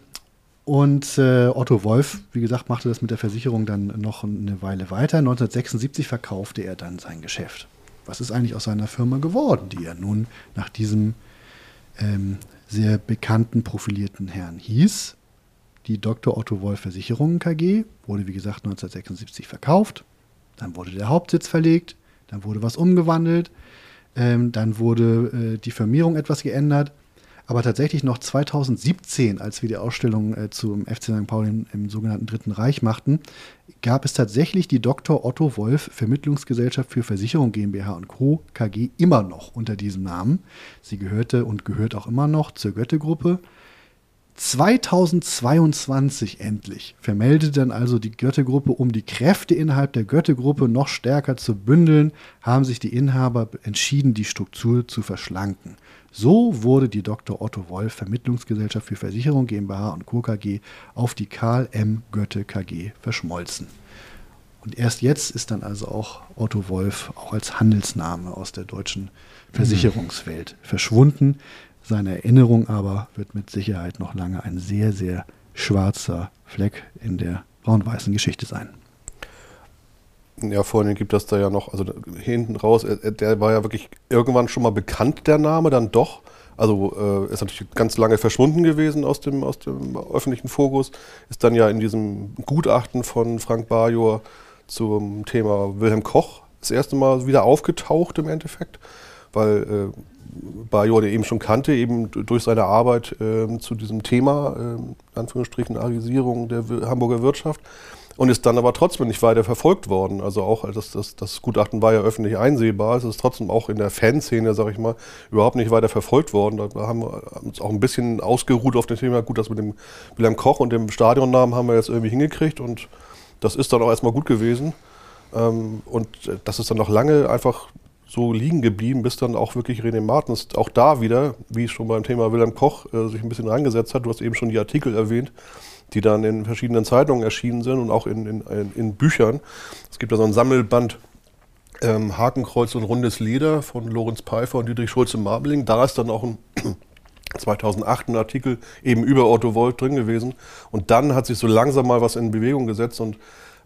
und äh, Otto Wolf, wie gesagt, machte das mit der Versicherung dann noch eine Weile weiter. 1976 verkaufte er dann sein Geschäft. Was ist eigentlich aus seiner Firma geworden, die er nun nach diesem ähm, sehr bekannten, profilierten Herrn hieß? Die Dr. Otto Wolf Versicherungen KG wurde, wie gesagt, 1976 verkauft. Dann wurde der Hauptsitz verlegt, dann wurde was umgewandelt, ähm, dann wurde äh, die Firmierung etwas geändert. Aber tatsächlich noch 2017, als wir die Ausstellung äh, zum FC St. Pauli im, im, sogenannten Dritten Reich machten, gab es tatsächlich die Dr. Otto Wolf Vermittlungsgesellschaft für Versicherung GmbH und Co. KG immer noch unter diesem Namen. Sie gehörte und gehört auch immer noch zur Goethe-Gruppe. 2022 endlich vermeldete dann also die Goethe-Gruppe, um die Kräfte innerhalb der Goethe-Gruppe noch stärker zu bündeln, haben sich die Inhaber entschieden, die Struktur zu verschlanken. So wurde die Dr. Otto Wolf Vermittlungsgesellschaft für Versicherung GmbH und Co. KG auf die Karl M. Götte KG verschmolzen. Und erst jetzt ist dann also auch Otto Wolf auch als Handelsname aus der deutschen Versicherungswelt verschwunden. Seine Erinnerung aber wird mit Sicherheit noch lange ein sehr, sehr schwarzer Fleck in der braun-weißen Geschichte sein. Ja, vor allem gibt das da ja noch, also hinten raus, der war ja wirklich irgendwann schon mal bekannt, der Name, dann doch. Also äh, ist natürlich ganz lange verschwunden gewesen aus dem, aus dem öffentlichen Fokus, ist dann ja in diesem Gutachten von Frank Bajor zum Thema Wilhelm Koch das erste Mal wieder aufgetaucht im Endeffekt, weil äh, Bajor, der eben schon kannte, eben durch seine Arbeit äh, zu diesem Thema, äh, Anführungsstrichen Arisierung der Hamburger Wirtschaft, und ist dann aber trotzdem nicht weiter verfolgt worden. Also auch das, das, das Gutachten war ja öffentlich einsehbar, es ist trotzdem auch in der Fanszene, sag ich mal, überhaupt nicht weiter verfolgt worden. Da haben wir uns auch ein bisschen ausgeruht auf dem Thema. Gut, das mit dem Wilhelm Koch und dem Stadionnamen haben wir jetzt irgendwie hingekriegt und das ist dann auch erstmal gut gewesen. Ähm, und das ist dann noch lange einfach so liegen geblieben, bis dann auch wirklich René Martens auch da wieder, wie schon beim Thema Wilhelm Koch, äh, sich ein bisschen reingesetzt hat. Du hast eben schon die Artikel erwähnt, die dann in verschiedenen Zeitungen erschienen sind und auch in, in, in Büchern. Es gibt da so ein Sammelband ähm, Hakenkreuz und rundes Leder von Lorenz Pfeiffer und Dietrich Schulze-Marbeling. Da ist dann auch ein 2008 ein Artikel eben über Otto Wolf drin gewesen. Und dann hat sich so langsam mal was in Bewegung gesetzt und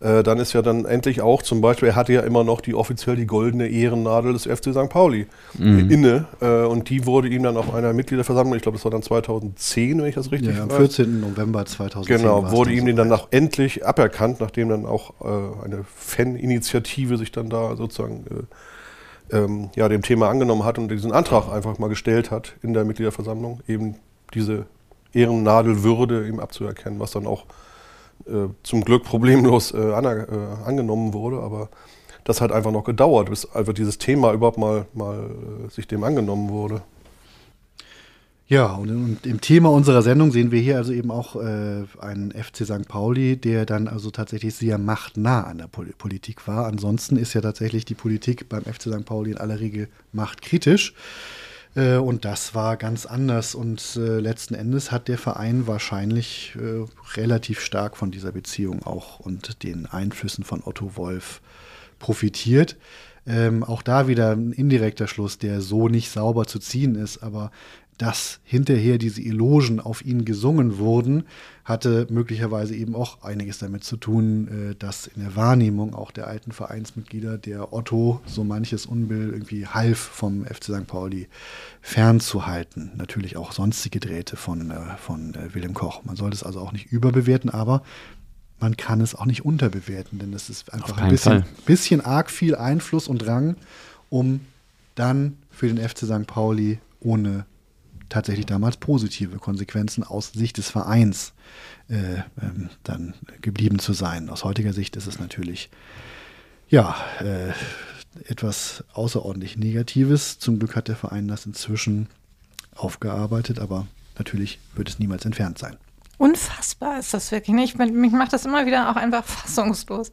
äh, dann ist ja dann endlich auch zum Beispiel, er hatte ja immer noch die offiziell die goldene Ehrennadel des FC St. Pauli mhm. inne äh, und die wurde ihm dann auf einer Mitgliederversammlung, ich glaube das war dann 2010, wenn ich das richtig ja, am 14. November 2010. Genau, wurde ihm den dann auch endlich aberkannt, nachdem dann auch äh, eine Fan-Initiative sich dann da sozusagen äh, ähm, ja, dem Thema angenommen hat und diesen Antrag einfach mal gestellt hat in der Mitgliederversammlung, eben diese Ehrennadelwürde ihm abzuerkennen, was dann auch äh, zum Glück problemlos äh, an, äh, angenommen wurde, aber das hat einfach noch gedauert, bis einfach dieses Thema überhaupt mal, mal äh, sich dem angenommen wurde. Ja, und, und, im Thema unserer Sendung sehen wir hier also eben auch äh, einen FC St. Pauli, der dann also tatsächlich sehr machtnah an der Pol Politik war. Ansonsten ist ja tatsächlich die Politik beim FC St. Pauli in aller Regel machtkritisch. Äh, und das war ganz anders. Und äh, letzten Endes hat der Verein wahrscheinlich äh, relativ stark von dieser Beziehung auch und den Einflüssen von Otto Wolf profitiert. Ähm, auch da wieder ein indirekter Schluss, der so nicht sauber zu ziehen ist, aber dass hinterher diese Elogen auf ihn gesungen wurden, hatte möglicherweise eben auch einiges damit zu tun, äh, dass in der Wahrnehmung auch der alten Vereinsmitglieder der Otto so manches Unbill irgendwie half vom FC St. Pauli fernzuhalten. Natürlich auch sonstige Drähte von, äh, von äh, Wilhelm Koch. Man sollte es also auch nicht überbewerten, aber man kann es auch nicht unterbewerten, denn es ist einfach ein bisschen, bisschen arg viel Einfluss und Rang, um dann für den FC St. Pauli ohne tatsächlich damals positive Konsequenzen aus Sicht des Vereins äh, ähm, dann geblieben zu sein. Aus heutiger Sicht ist es natürlich ja äh, etwas außerordentlich Negatives. Zum Glück hat der Verein das inzwischen aufgearbeitet, aber natürlich wird es niemals entfernt sein. Unfassbar ist das wirklich. nicht. Ne? mich macht das immer wieder auch einfach fassungslos.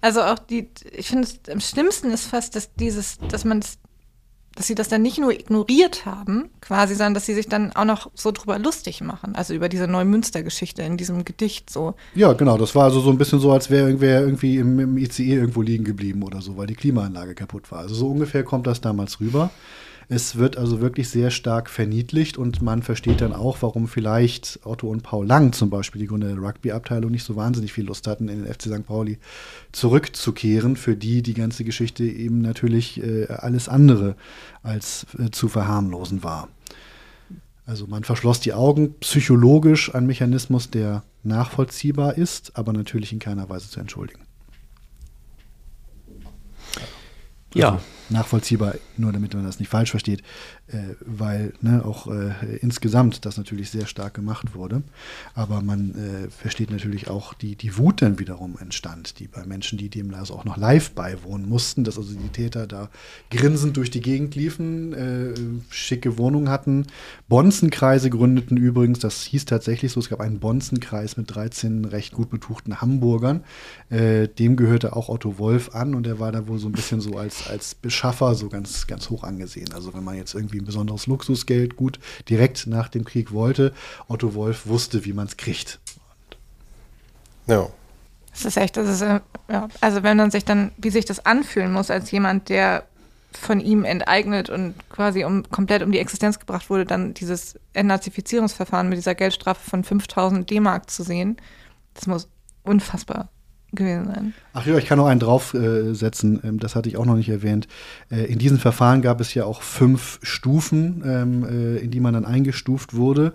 Also auch die, ich finde, am schlimmsten ist fast, dass dieses, dass man das dass sie das dann nicht nur ignoriert haben, quasi, sondern dass sie sich dann auch noch so drüber lustig machen. Also über diese Neumünster-Geschichte in diesem Gedicht so. Ja, genau. Das war also so ein bisschen so, als wäre irgendwer irgendwie im, im ICE irgendwo liegen geblieben oder so, weil die Klimaanlage kaputt war. Also so ungefähr kommt das damals rüber. Es wird also wirklich sehr stark verniedlicht und man versteht dann auch, warum vielleicht Otto und Paul Lang zum Beispiel, die Gründer der Rugby-Abteilung, nicht so wahnsinnig viel Lust hatten, in den FC St. Pauli zurückzukehren, für die die ganze Geschichte eben natürlich äh, alles andere als äh, zu verharmlosen war. Also man verschloss die Augen, psychologisch ein Mechanismus, der nachvollziehbar ist, aber natürlich in keiner Weise zu entschuldigen. Ja, nachvollziehbar, nur damit man das nicht falsch versteht, äh, weil ne, auch äh, insgesamt das natürlich sehr stark gemacht wurde. Aber man äh, versteht natürlich auch die, die Wut dann wiederum entstand, die bei Menschen, die dem also auch noch live beiwohnen mussten, dass also die Täter da grinsend durch die Gegend liefen, äh, schicke Wohnungen hatten, Bonzenkreise gründeten übrigens, das hieß tatsächlich so, es gab einen Bonzenkreis mit 13 recht gut betuchten Hamburgern, äh, dem gehörte auch Otto Wolf an und er war da wohl so ein bisschen so als, als Beschaffer so ganz, ganz hoch angesehen. Also wenn man jetzt irgendwie ein besonderes Luxusgeld gut direkt nach dem Krieg wollte, Otto Wolf wusste, wie man es kriegt. Ja. Das ist echt, das ist, äh, ja, also wenn man sich dann, wie sich das anfühlen muss als jemand, der von ihm enteignet und quasi um, komplett um die Existenz gebracht wurde, dann dieses Entnazifizierungsverfahren mit dieser Geldstrafe von 5000 D-Mark zu sehen, das muss unfassbar gewesen sein. Ach ja, ich kann noch einen draufsetzen, ähm, das hatte ich auch noch nicht erwähnt. Äh, in diesen Verfahren gab es ja auch fünf Stufen, ähm, äh, in die man dann eingestuft wurde.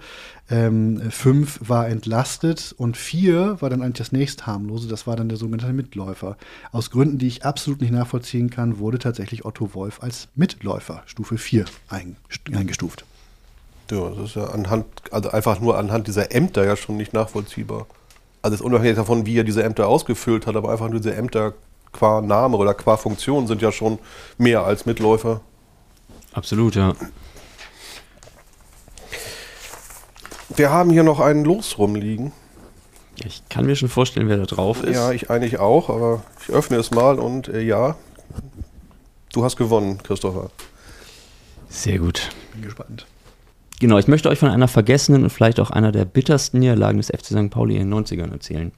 Ähm, fünf war entlastet und vier war dann eigentlich das nächst harmlose, das war dann der sogenannte Mitläufer. Aus Gründen, die ich absolut nicht nachvollziehen kann, wurde tatsächlich Otto Wolf als Mitläufer Stufe 4 eingestuft. Ja, das ist ja anhand, also einfach nur anhand dieser Ämter ja schon nicht nachvollziehbar also ist unabhängig davon, wie er diese Ämter ausgefüllt hat, aber einfach nur diese Ämter qua Name oder qua Funktion sind ja schon mehr als Mitläufer. Absolut, ja. Wir haben hier noch einen Los rumliegen. Ich kann mir schon vorstellen, wer da drauf ist. Ja, ich eigentlich auch, aber ich öffne es mal und äh, ja, du hast gewonnen, Christopher. Sehr gut. Bin gespannt. Genau, ich möchte euch von einer vergessenen und vielleicht auch einer der bittersten Niederlagen des FC St. Pauli in den 90ern erzählen.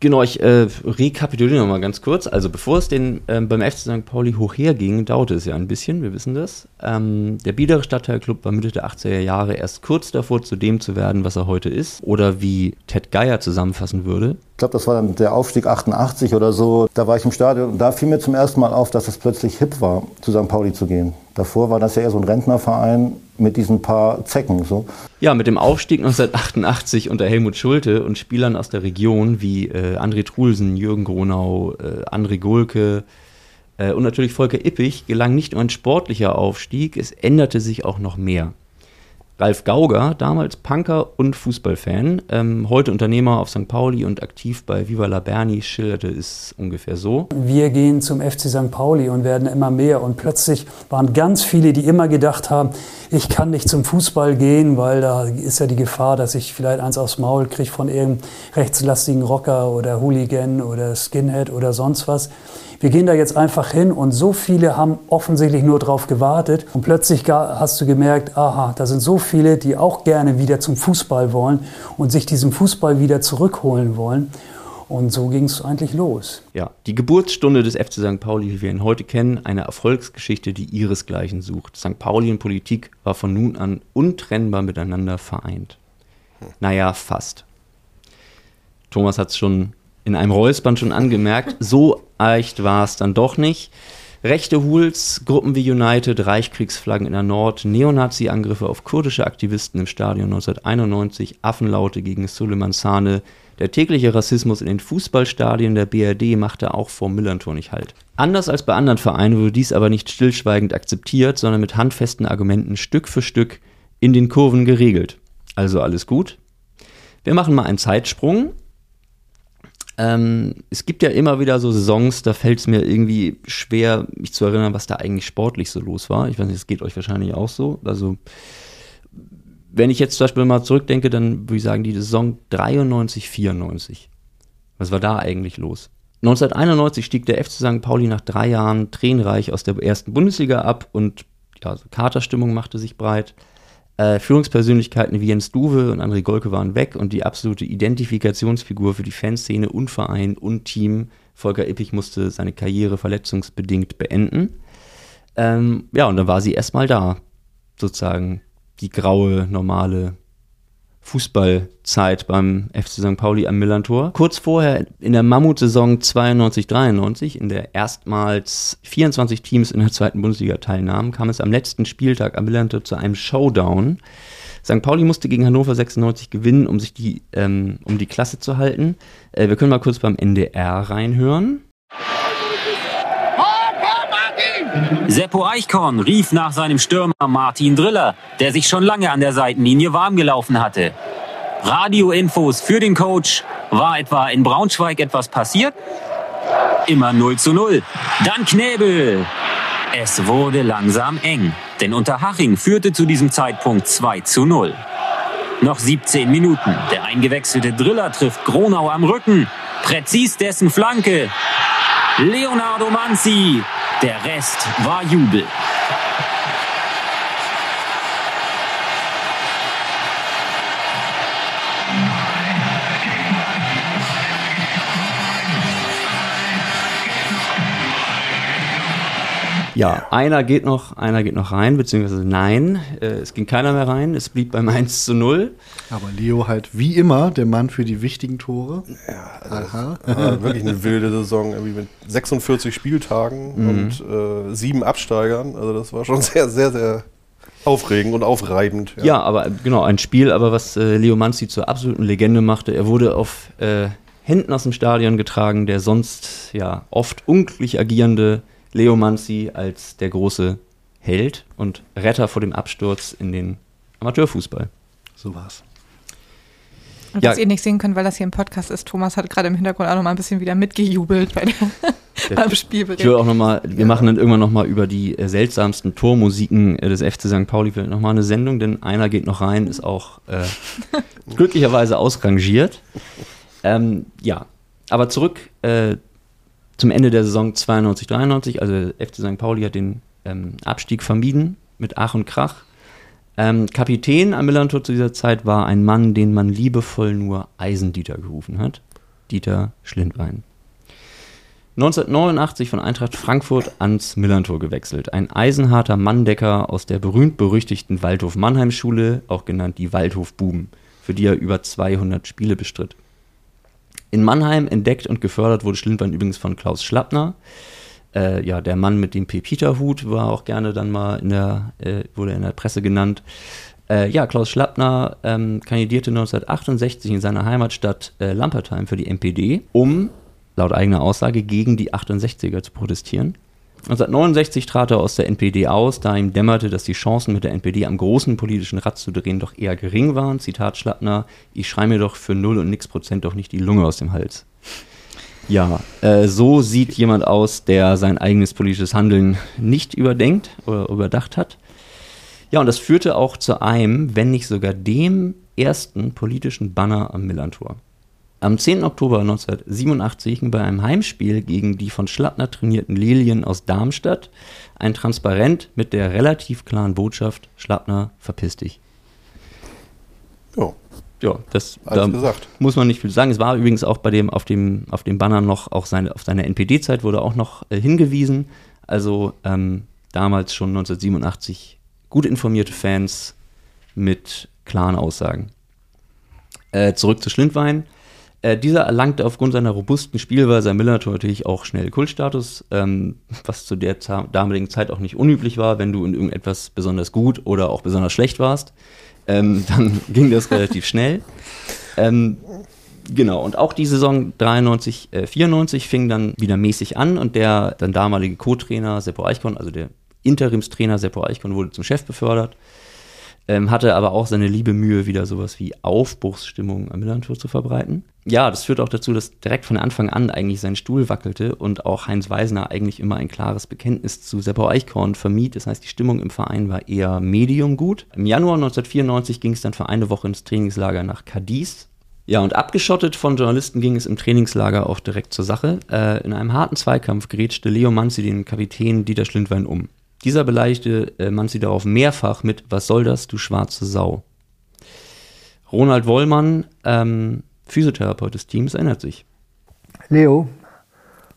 Genau, ich äh, rekapituliere nochmal ganz kurz. Also bevor es den, ähm, beim FC St. Pauli hoch herging, dauerte es ja ein bisschen, wir wissen das. Ähm, der Biedere Stadtteilclub war Mitte der 80er Jahre erst kurz davor, zu dem zu werden, was er heute ist. Oder wie Ted Geier zusammenfassen würde. Ich glaube, das war dann der Aufstieg 88 oder so. Da war ich im Stadion und da fiel mir zum ersten Mal auf, dass es plötzlich hip war, zu St. Pauli zu gehen. Davor war das ja eher so ein Rentnerverein mit diesen paar Zecken. So. Ja, mit dem Aufstieg 1988 unter Helmut Schulte und Spielern aus der Region wie äh, André Trulsen, Jürgen Gronau, äh, André Gulke äh, und natürlich Volker Ippich gelang nicht nur ein sportlicher Aufstieg, es änderte sich auch noch mehr. Ralf Gauger, damals Punker und Fußballfan, ähm, heute Unternehmer auf St. Pauli und aktiv bei Viva la Berni, schilderte es ungefähr so. Wir gehen zum FC St. Pauli und werden immer mehr und plötzlich waren ganz viele, die immer gedacht haben, ich kann nicht zum Fußball gehen, weil da ist ja die Gefahr, dass ich vielleicht eins aufs Maul kriege von irgendeinem rechtslastigen Rocker oder Hooligan oder Skinhead oder sonst was. Wir gehen da jetzt einfach hin und so viele haben offensichtlich nur drauf gewartet und plötzlich hast du gemerkt, aha, da sind so viele, die auch gerne wieder zum Fußball wollen und sich diesen Fußball wieder zurückholen wollen. Und so ging es eigentlich los. Ja, die Geburtsstunde des FC St. Pauli, wie wir ihn heute kennen, eine Erfolgsgeschichte, die ihresgleichen sucht. St. Pauli und Politik war von nun an untrennbar miteinander vereint. Naja, fast. Thomas hat es schon in einem Räuspern schon angemerkt, so echt war es dann doch nicht. Rechte Hools, Gruppen wie United, Reichskriegsflaggen in der Nord, Neonazi-Angriffe auf kurdische Aktivisten im Stadion 1991, Affenlaute gegen Suleiman Sane, der tägliche Rassismus in den Fußballstadien der BRD machte auch vor Millantor nicht halt. Anders als bei anderen Vereinen wurde dies aber nicht stillschweigend akzeptiert, sondern mit handfesten Argumenten Stück für Stück in den Kurven geregelt. Also alles gut. Wir machen mal einen Zeitsprung ähm, es gibt ja immer wieder so Saisons, da fällt es mir irgendwie schwer, mich zu erinnern, was da eigentlich sportlich so los war. Ich weiß nicht, es geht euch wahrscheinlich auch so. Also, wenn ich jetzt zum Beispiel mal zurückdenke, dann würde ich sagen, die Saison 93, 94. Was war da eigentlich los? 1991 stieg der FC St. Pauli nach drei Jahren tränenreich aus der ersten Bundesliga ab und ja, so Katerstimmung machte sich breit. Äh, Führungspersönlichkeiten wie Jens Duwe und André Golke waren weg und die absolute Identifikationsfigur für die Fanszene und Verein und Team, Volker Ippich, musste seine Karriere verletzungsbedingt beenden. Ähm, ja, und dann war sie erstmal da, sozusagen die graue, normale Fußballzeit beim FC St. Pauli am Millantor. Kurz vorher in der Mammutsaison 92-93, in der erstmals 24 Teams in der zweiten Bundesliga teilnahmen, kam es am letzten Spieltag am Millantor zu einem Showdown. St. Pauli musste gegen Hannover 96 gewinnen, um sich die, ähm, um die Klasse zu halten. Äh, wir können mal kurz beim NDR reinhören. Seppo Eichkorn rief nach seinem Stürmer Martin Driller, der sich schon lange an der Seitenlinie warm gelaufen hatte. Radioinfos für den Coach. War etwa in Braunschweig etwas passiert? Immer 0 zu 0. Dann Knebel. Es wurde langsam eng, denn Unterhaching führte zu diesem Zeitpunkt 2 zu 0. Noch 17 Minuten. Der eingewechselte Driller trifft Gronau am Rücken. Präzis dessen Flanke. Leonardo Manzi. Der Rest war Jubel. Ja, einer geht noch, einer geht noch rein, beziehungsweise nein, äh, es ging keiner mehr rein, es blieb beim 1 zu 0. Aber Leo halt wie immer der Mann für die wichtigen Tore. Ja, Aha. War wirklich eine wilde Saison, irgendwie mit 46 Spieltagen Mhm. und äh, sieben Absteigern. Also das war schon sehr, sehr, sehr aufregend und aufreibend. Ja, aber äh, genau, ein Spiel, aber was äh, Leo Manzi zur absoluten Legende machte. Er wurde auf äh, Händen aus dem Stadion getragen, der sonst ja oft unglücklich agierende Leo Manzi als der große Held und Retter vor dem Absturz in den Amateurfußball. So war's. Und Ja. was ihr nicht sehen könnt, weil das hier ein Podcast ist, Thomas hat gerade im Hintergrund auch noch mal ein bisschen wieder mitgejubelt bei der, beim Spielbericht. Ich will auch noch mal, wir machen dann irgendwann noch mal über die äh, seltsamsten Tormusiken äh, des FC St. Pauli vielleicht noch mal eine Sendung, denn einer geht noch rein, ist auch äh, glücklicherweise ausrangiert. Ähm, ja, aber zurück äh, zum Ende der Saison 92, 93. Also FC St. Pauli hat den ähm, Abstieg vermieden mit Ach und Krach. Ähm, Kapitän am Millantor zu dieser Zeit war ein Mann, den man liebevoll nur Eisendieter gerufen hat. Dieter Schlindwein. 1989 von Eintracht Frankfurt ans Millantor gewechselt. Ein eisenharter Manndecker aus der berühmt-berüchtigten Waldhof-Mannheim-Schule, auch genannt die Waldhof-Buben, für die er über 200 Spiele bestritt. In Mannheim entdeckt und gefördert wurde Schlindwein übrigens von Klaus Schlappner. Äh, ja, der Mann mit dem Pepita-Hut war auch gerne dann mal in der, äh, wurde in der Presse genannt. Äh, ja, Klaus Schlappner ähm, kandidierte 1968 in seiner Heimatstadt äh, Lampertheim für die NPD, um laut eigener Aussage gegen die 68er zu protestieren. 1969 trat er aus der NPD aus, da ihm dämmerte, dass die Chancen mit der NPD am großen politischen Rad zu drehen doch eher gering waren. Zitat Schlappner, ich schrei mir doch für null und nix Prozent doch nicht die Lunge aus dem Hals. Ja, äh, so sieht jemand aus, der sein eigenes politisches Handeln nicht überdenkt oder überdacht hat. Ja, und das führte auch zu einem, wenn nicht sogar dem ersten politischen Banner am Millantor. Am 10. Oktober 1987 bei einem Heimspiel gegen die von Schlappner trainierten Lilien aus Darmstadt ein Transparent mit der relativ klaren Botschaft: Schlappner, verpiss dich. Ja. Ja, das da gesagt. muss man nicht viel sagen. Es war übrigens auch bei dem auf dem auf dem Banner noch auch seine auf seine NPD-Zeit wurde auch noch äh, hingewiesen. Also ähm, damals schon 1987 gut informierte Fans mit klaren Aussagen. Äh, zurück zu Schlindwein. Äh, dieser erlangte aufgrund seiner robusten Spielweise am Millantor natürlich auch schnell Kultstatus, ähm, was zu der damaligen Zeit auch nicht unüblich war, wenn du in irgendetwas besonders gut oder auch besonders schlecht warst. Ähm, dann ging das relativ schnell. Ähm, genau, und auch die Saison 93, äh, 94 fing dann wieder mäßig an und der dann damalige Co-Trainer Seppo Eichkorn, also der Interimstrainer Seppo Eichkorn, wurde zum Chef befördert. Ähm, hatte aber auch seine liebe Mühe, wieder sowas wie Aufbruchsstimmung am Millantor zu verbreiten. Ja, das führt auch dazu, dass direkt von Anfang an eigentlich sein Stuhl wackelte und auch Heinz Weisner eigentlich immer ein klares Bekenntnis zu Seppo Eichkorn vermied. Das heißt, die Stimmung im Verein war eher medium gut. Im Januar 1994 ging es dann für eine Woche ins Trainingslager nach Cadiz. Ja, und abgeschottet von Journalisten ging es im Trainingslager auch direkt zur Sache. Äh, in einem harten Zweikampf grätschte Leo Manzi den Kapitän Dieter Schlindwein um. Dieser beleidigte äh, Manzi darauf mehrfach mit Was soll das, du schwarze Sau. Ronald Wollmann, ähm, Physiotherapeut des Teams, erinnert sich. Leo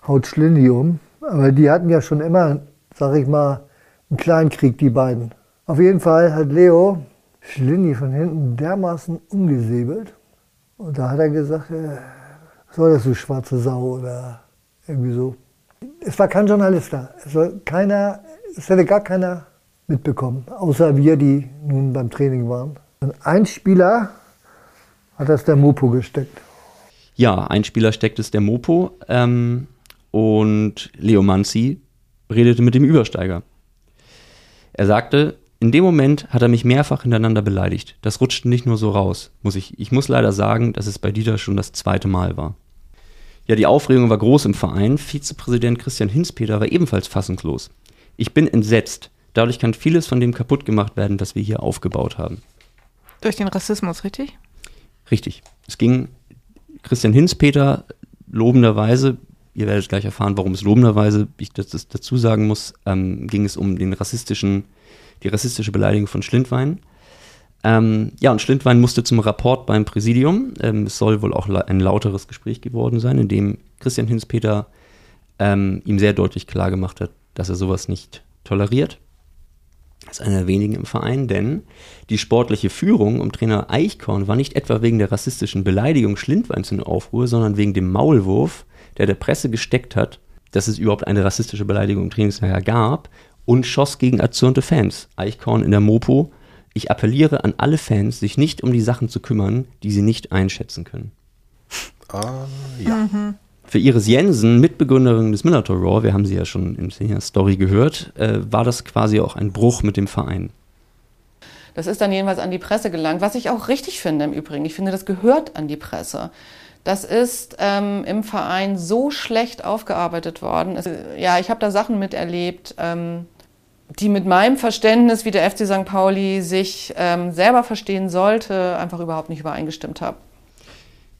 haut Schlindi um, aber die hatten ja schon immer, sag ich mal, einen kleinen Krieg, die beiden. Auf jeden Fall hat Leo Schlindi von hinten dermaßen umgesäbelt und da hat er gesagt, äh, was soll das, du schwarze Sau oder irgendwie so. Es war kein Journalist da, es, war keiner, es hätte gar keiner mitbekommen, außer wir, die nun beim Training waren. Und ein Spieler hat das der Mopo gesteckt. Ja, ein Spieler steckt es der Mopo ähm, und Leo Manzi redete mit dem Übersteiger. Er sagte, in dem Moment hat er mich mehrfach hintereinander beleidigt. Das rutschte nicht nur so raus, muss ich. Ich muss leider sagen, dass es bei Dieter schon das zweite Mal war. Ja, die Aufregung war groß im Verein. Vizepräsident Christian Hinspeter war ebenfalls fassungslos. Ich bin entsetzt. Dadurch kann vieles von dem kaputt gemacht werden, was wir hier aufgebaut haben. Durch den Rassismus, richtig? Richtig. Es ging Christian Hinspeter lobenderweise, ihr werdet gleich erfahren, warum es lobenderweise, ich das, das dazu sagen muss, ähm, ging es um den rassistischen, die rassistische Beleidigung von Schlindwein. Ähm, ja, und Schlindwein musste zum Rapport beim Präsidium. Ähm, es soll wohl auch ein lauteres Gespräch geworden sein, in dem Christian Hinspeter ähm, ihm sehr deutlich klargemacht hat, dass er sowas nicht toleriert. Das ist einer der wenigen im Verein, denn die sportliche Führung um Trainer Eichkorn war nicht etwa wegen der rassistischen Beleidigung Schlindweins in Aufruhr, sondern wegen dem Maulwurf, der der Presse gesteckt hat, dass es überhaupt eine rassistische Beleidigung im Trainingslager gab und schoss gegen erzürnte Fans. Eichkorn in der Mopo. Ich appelliere an alle Fans, sich nicht um die Sachen zu kümmern, die sie nicht einschätzen können. Ah, ja. Mhm. Für Iris Jensen, Mitbegründerin des Minotaur Raw, wir haben sie ja schon in der Story gehört, äh, war das quasi auch ein Bruch mit dem Verein. Das ist dann jedenfalls an die Presse gelangt, was ich auch richtig finde im Übrigen. Ich finde, das gehört an die Presse. Das ist ähm, im Verein so schlecht aufgearbeitet worden. Es, ja, ich habe da Sachen miterlebt, ähm, die mit meinem Verständnis, wie der FC St. Pauli sich ähm, selber verstehen sollte, einfach überhaupt nicht übereingestimmt haben.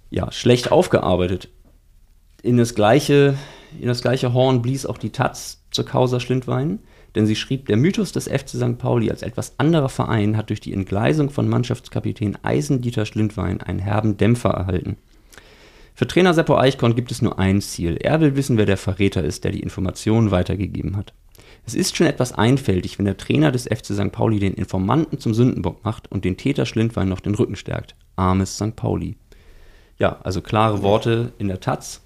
Ja, schlecht aufgearbeitet. In das gleiche, in das gleiche Horn blies auch die Taz zur Causa Schlindwein, denn sie schrieb, der Mythos des FC St. Pauli als etwas anderer Verein hat durch die Entgleisung von Mannschaftskapitän Eisendieter Schlindwein einen herben Dämpfer erhalten. Für Trainer Seppo Eichkorn gibt es nur ein Ziel. Er will wissen, wer der Verräter ist, der die Informationen weitergegeben hat. Es ist schon etwas einfältig, wenn der Trainer des FC St. Pauli den Informanten zum Sündenbock macht und den Täter Schlindwein noch den Rücken stärkt. Armes St. Pauli. Ja, also klare Worte in der Taz.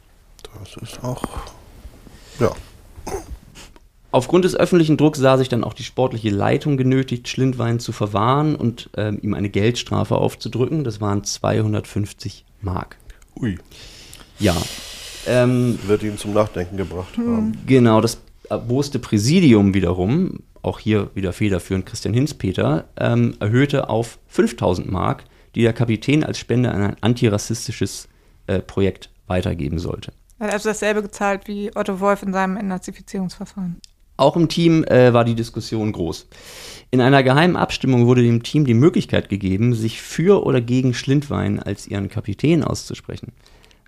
Das ist auch. Ja. Aufgrund des öffentlichen Drucks sah sich dann auch die sportliche Leitung genötigt, Schlindwein zu verwahren und ähm, ihm eine Geldstrafe aufzudrücken. Das waren 250 Mark. Ui. Ja. Ähm, Wird ihn zum Nachdenken gebracht haben. Genau, das erboste Präsidium wiederum, auch hier wieder federführend Christian Hinspeter, ähm, erhöhte auf 5000 Mark, die der Kapitän als Spende an ein antirassistisches äh, Projekt weitergeben sollte. Er hat also dasselbe gezahlt wie Otto Wolf in seinem Entnazifizierungsverfahren. Auch im Team äh, war die Diskussion groß. In einer geheimen Abstimmung wurde dem Team die Möglichkeit gegeben, sich für oder gegen Schlindwein als ihren Kapitän auszusprechen.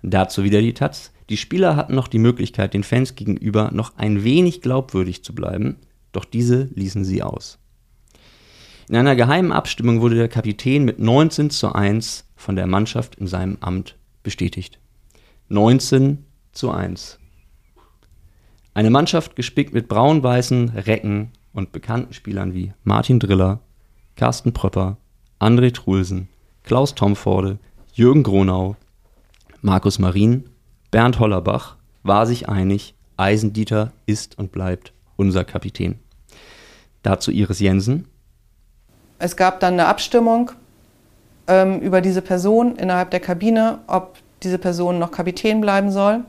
Dazu wieder die Taz. Die Spieler hatten noch die Möglichkeit, den Fans gegenüber noch ein wenig glaubwürdig zu bleiben, doch diese ließen sie aus. In einer geheimen Abstimmung wurde der Kapitän mit 19 zu 1 von der Mannschaft in seinem Amt bestätigt. 19 zu 1. Eine Mannschaft gespickt mit braun-weißen Recken und bekannten Spielern wie Martin Driller, Carsten Pröpper, André Trulsen, Klaus Tomforde, Jürgen Gronau, Markus Marin, Bernd Hollerbach war sich einig, Eisendieter ist und bleibt unser Kapitän. Dazu Iris Jensen. Es gab dann eine Abstimmung ähm, über diese Person innerhalb der Kabine, ob diese Person noch Kapitän bleiben soll.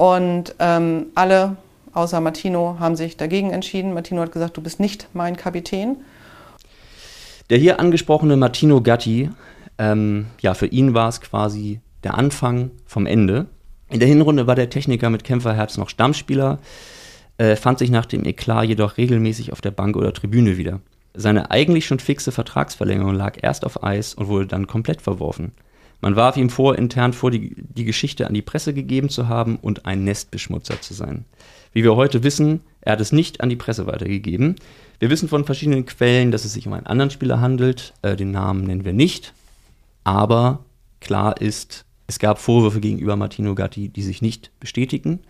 Und ähm, alle außer Martino haben sich dagegen entschieden. Martino hat gesagt, du bist nicht mein Kapitän. Der hier angesprochene Martino Gatti, ähm, ja, für ihn war es quasi der Anfang vom Ende. In der Hinrunde war der Techniker mit Kämpferherz noch Stammspieler, äh, fand sich nach dem Eklat jedoch regelmäßig auf der Bank oder Tribüne wieder. Seine eigentlich schon fixe Vertragsverlängerung lag erst auf Eis und wurde dann komplett verworfen. Man warf ihm vor, intern vor, die, die Geschichte an die Presse gegeben zu haben und ein Nestbeschmutzer zu sein. Wie wir heute wissen, er hat es nicht an die Presse weitergegeben. Wir wissen von verschiedenen Quellen, dass es sich um einen anderen Spieler handelt. Äh, den Namen nennen wir nicht. Aber klar ist, es gab Vorwürfe gegenüber Martino Gatti, die sich nicht bestätigen.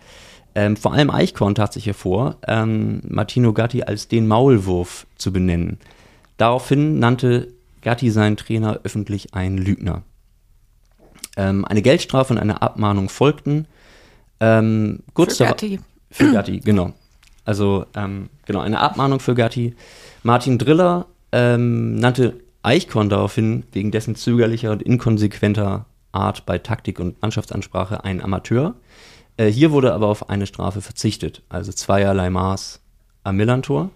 Ähm, vor allem Eichkorn tat sich hervor, ähm, Martino Gatti als den Maulwurf zu benennen. Daraufhin nannte Gatti seinen Trainer öffentlich einen Lügner. Ähm, eine Geldstrafe und eine Abmahnung folgten. Ähm, kurz Für Gatti. Für Gatti, genau. Also, ähm, genau, eine Abmahnung für Gatti. Martin Driller ähm, nannte Eichkorn daraufhin wegen dessen zögerlicher und inkonsequenter Art bei Taktik und Mannschaftsansprache einen Amateur. Äh, hier wurde aber auf eine Strafe verzichtet, also zweierlei Maß am Millantor.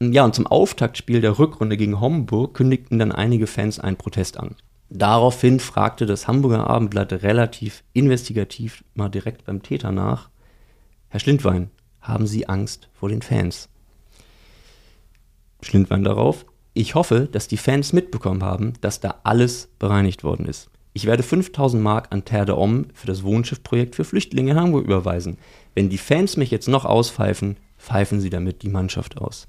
Ja, und zum Auftaktspiel der Rückrunde gegen Homburg kündigten dann einige Fans einen Protest an. Daraufhin fragte das Hamburger Abendblatt relativ investigativ mal direkt beim Täter nach: Herr Schlindwein, haben Sie Angst vor den Fans? Schlindwein darauf: Ich hoffe, dass die Fans mitbekommen haben, dass da alles bereinigt worden ist. Ich werde 5000 Mark an Terre de Homme für das Wohnschiffprojekt für Flüchtlinge in Hamburg überweisen. Wenn die Fans mich jetzt noch auspfeifen, pfeifen sie damit die Mannschaft aus.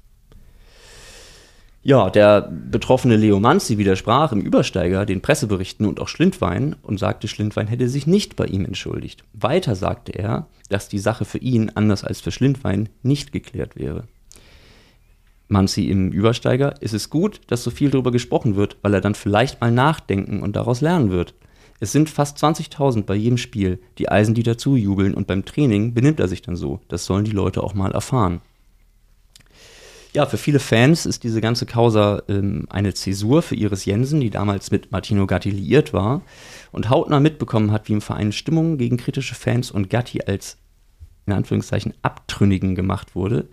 Ja, der betroffene Leo Manzi widersprach im Übersteiger den Presseberichten und auch Schlindwein und sagte, Schlindwein hätte sich nicht bei ihm entschuldigt. Weiter sagte er, dass die Sache für ihn, anders als für Schlindwein, nicht geklärt wäre. Manzi im Übersteiger, ist es gut, dass so viel darüber gesprochen wird, weil er dann vielleicht mal nachdenken und daraus lernen wird. Es sind fast 20.000 bei jedem Spiel, die Eisendieter zujubeln und beim Training benimmt er sich dann so. Das sollen die Leute auch mal erfahren. Ja, für viele Fans ist diese ganze Causa ähm, eine Zäsur für Iris Jensen, die damals mit Martino Gatti liiert war und hautnah mitbekommen hat, wie im Verein Stimmung gegen kritische Fans und Gatti als in Anführungszeichen Abtrünnigen gemacht wurde,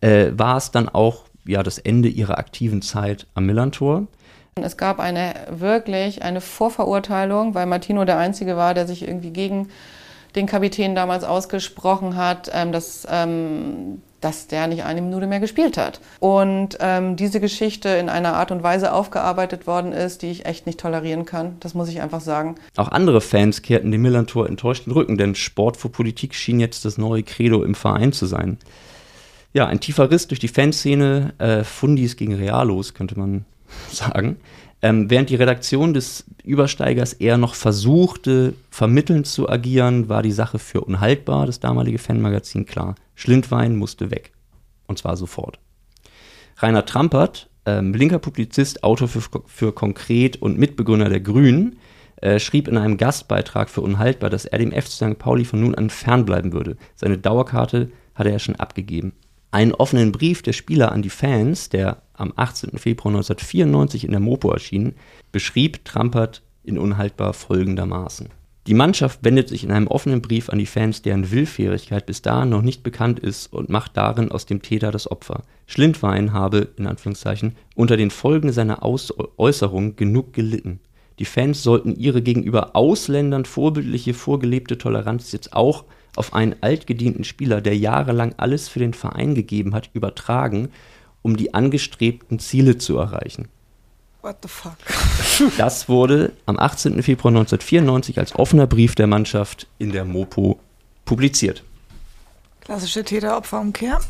äh, war es dann auch ja, das Ende ihrer aktiven Zeit am Millantor. Es gab eine wirklich eine Vorverurteilung, weil Martino der Einzige war, der sich irgendwie gegen den Kapitän damals ausgesprochen hat, ähm, dass, ähm, dass der nicht eine Minute mehr gespielt hat. Und ähm, diese Geschichte in einer Art und Weise aufgearbeitet worden ist, die ich echt nicht tolerieren kann. Das muss ich einfach sagen. Auch andere Fans kehrten dem Millantor enttäuscht den Rücken, denn Sport vor Politik schien jetzt das neue Credo im Verein zu sein. Ja, ein tiefer Riss durch die Fanszene, äh, Fundis gegen Realos, könnte man sagen. Ähm, während die Redaktion des Übersteigers eher noch versuchte, vermittelnd zu agieren, war die Sache für unhaltbar, das damalige Fanmagazin klar. Schlindwein musste weg. Und zwar sofort. Rainer Trampert, ähm, linker Publizist, Autor für, für Konkret und Mitbegründer der Grünen, äh, schrieb in einem Gastbeitrag für Unhaltbar, dass er dem FC St. Pauli von nun an fernbleiben würde. Seine Dauerkarte hatte er schon abgegeben. Einen offenen Brief der Spieler an die Fans, der am 18. Februar 1994 in der Mopo erschien, beschrieb Trampert in unhaltbar folgendermaßen. Die Mannschaft wendet sich in einem offenen Brief an die Fans, deren Willfährigkeit bis dahin noch nicht bekannt ist und macht darin aus dem Täter das Opfer. Schlindwein habe, in Anführungszeichen, unter den Folgen seiner Aus Äußerung genug gelitten. Die Fans sollten ihre gegenüber Ausländern vorbildliche vorgelebte Toleranz jetzt auch auf einen altgedienten Spieler, der jahrelang alles für den Verein gegeben hat, übertragen, um die angestrebten Ziele zu erreichen. What the fuck? Das wurde am 18. Februar 1994 als offener Brief der Mannschaft in der Mopo publiziert. Klassische Täter-Opfer-Umkehr.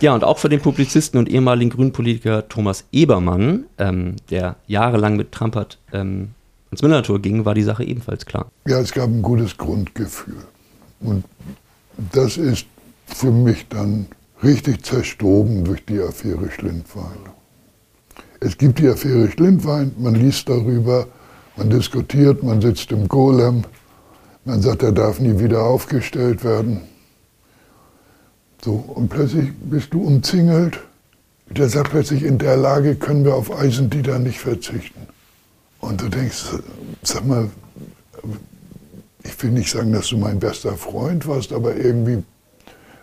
Ja, und auch für den Publizisten und ehemaligen Grünpolitiker Thomas Ebermann, ähm, der jahrelang mit Trampert ähm, ins Millantor ging, war die Sache ebenfalls klar. Ja, es gab ein gutes Grundgefühl. Und das ist für mich dann richtig zerstoben durch die Affäre Schlindwein. Es gibt die Affäre Schlindwein, man liest darüber, man diskutiert, man sitzt im Golem, man sagt, er darf nie wieder aufgestellt werden. So, und plötzlich bist du umzingelt. Der sagt plötzlich, in der Lage können wir auf Eisendieter nicht verzichten. Und du denkst, sag mal, ich will nicht sagen, dass du mein bester Freund warst, aber irgendwie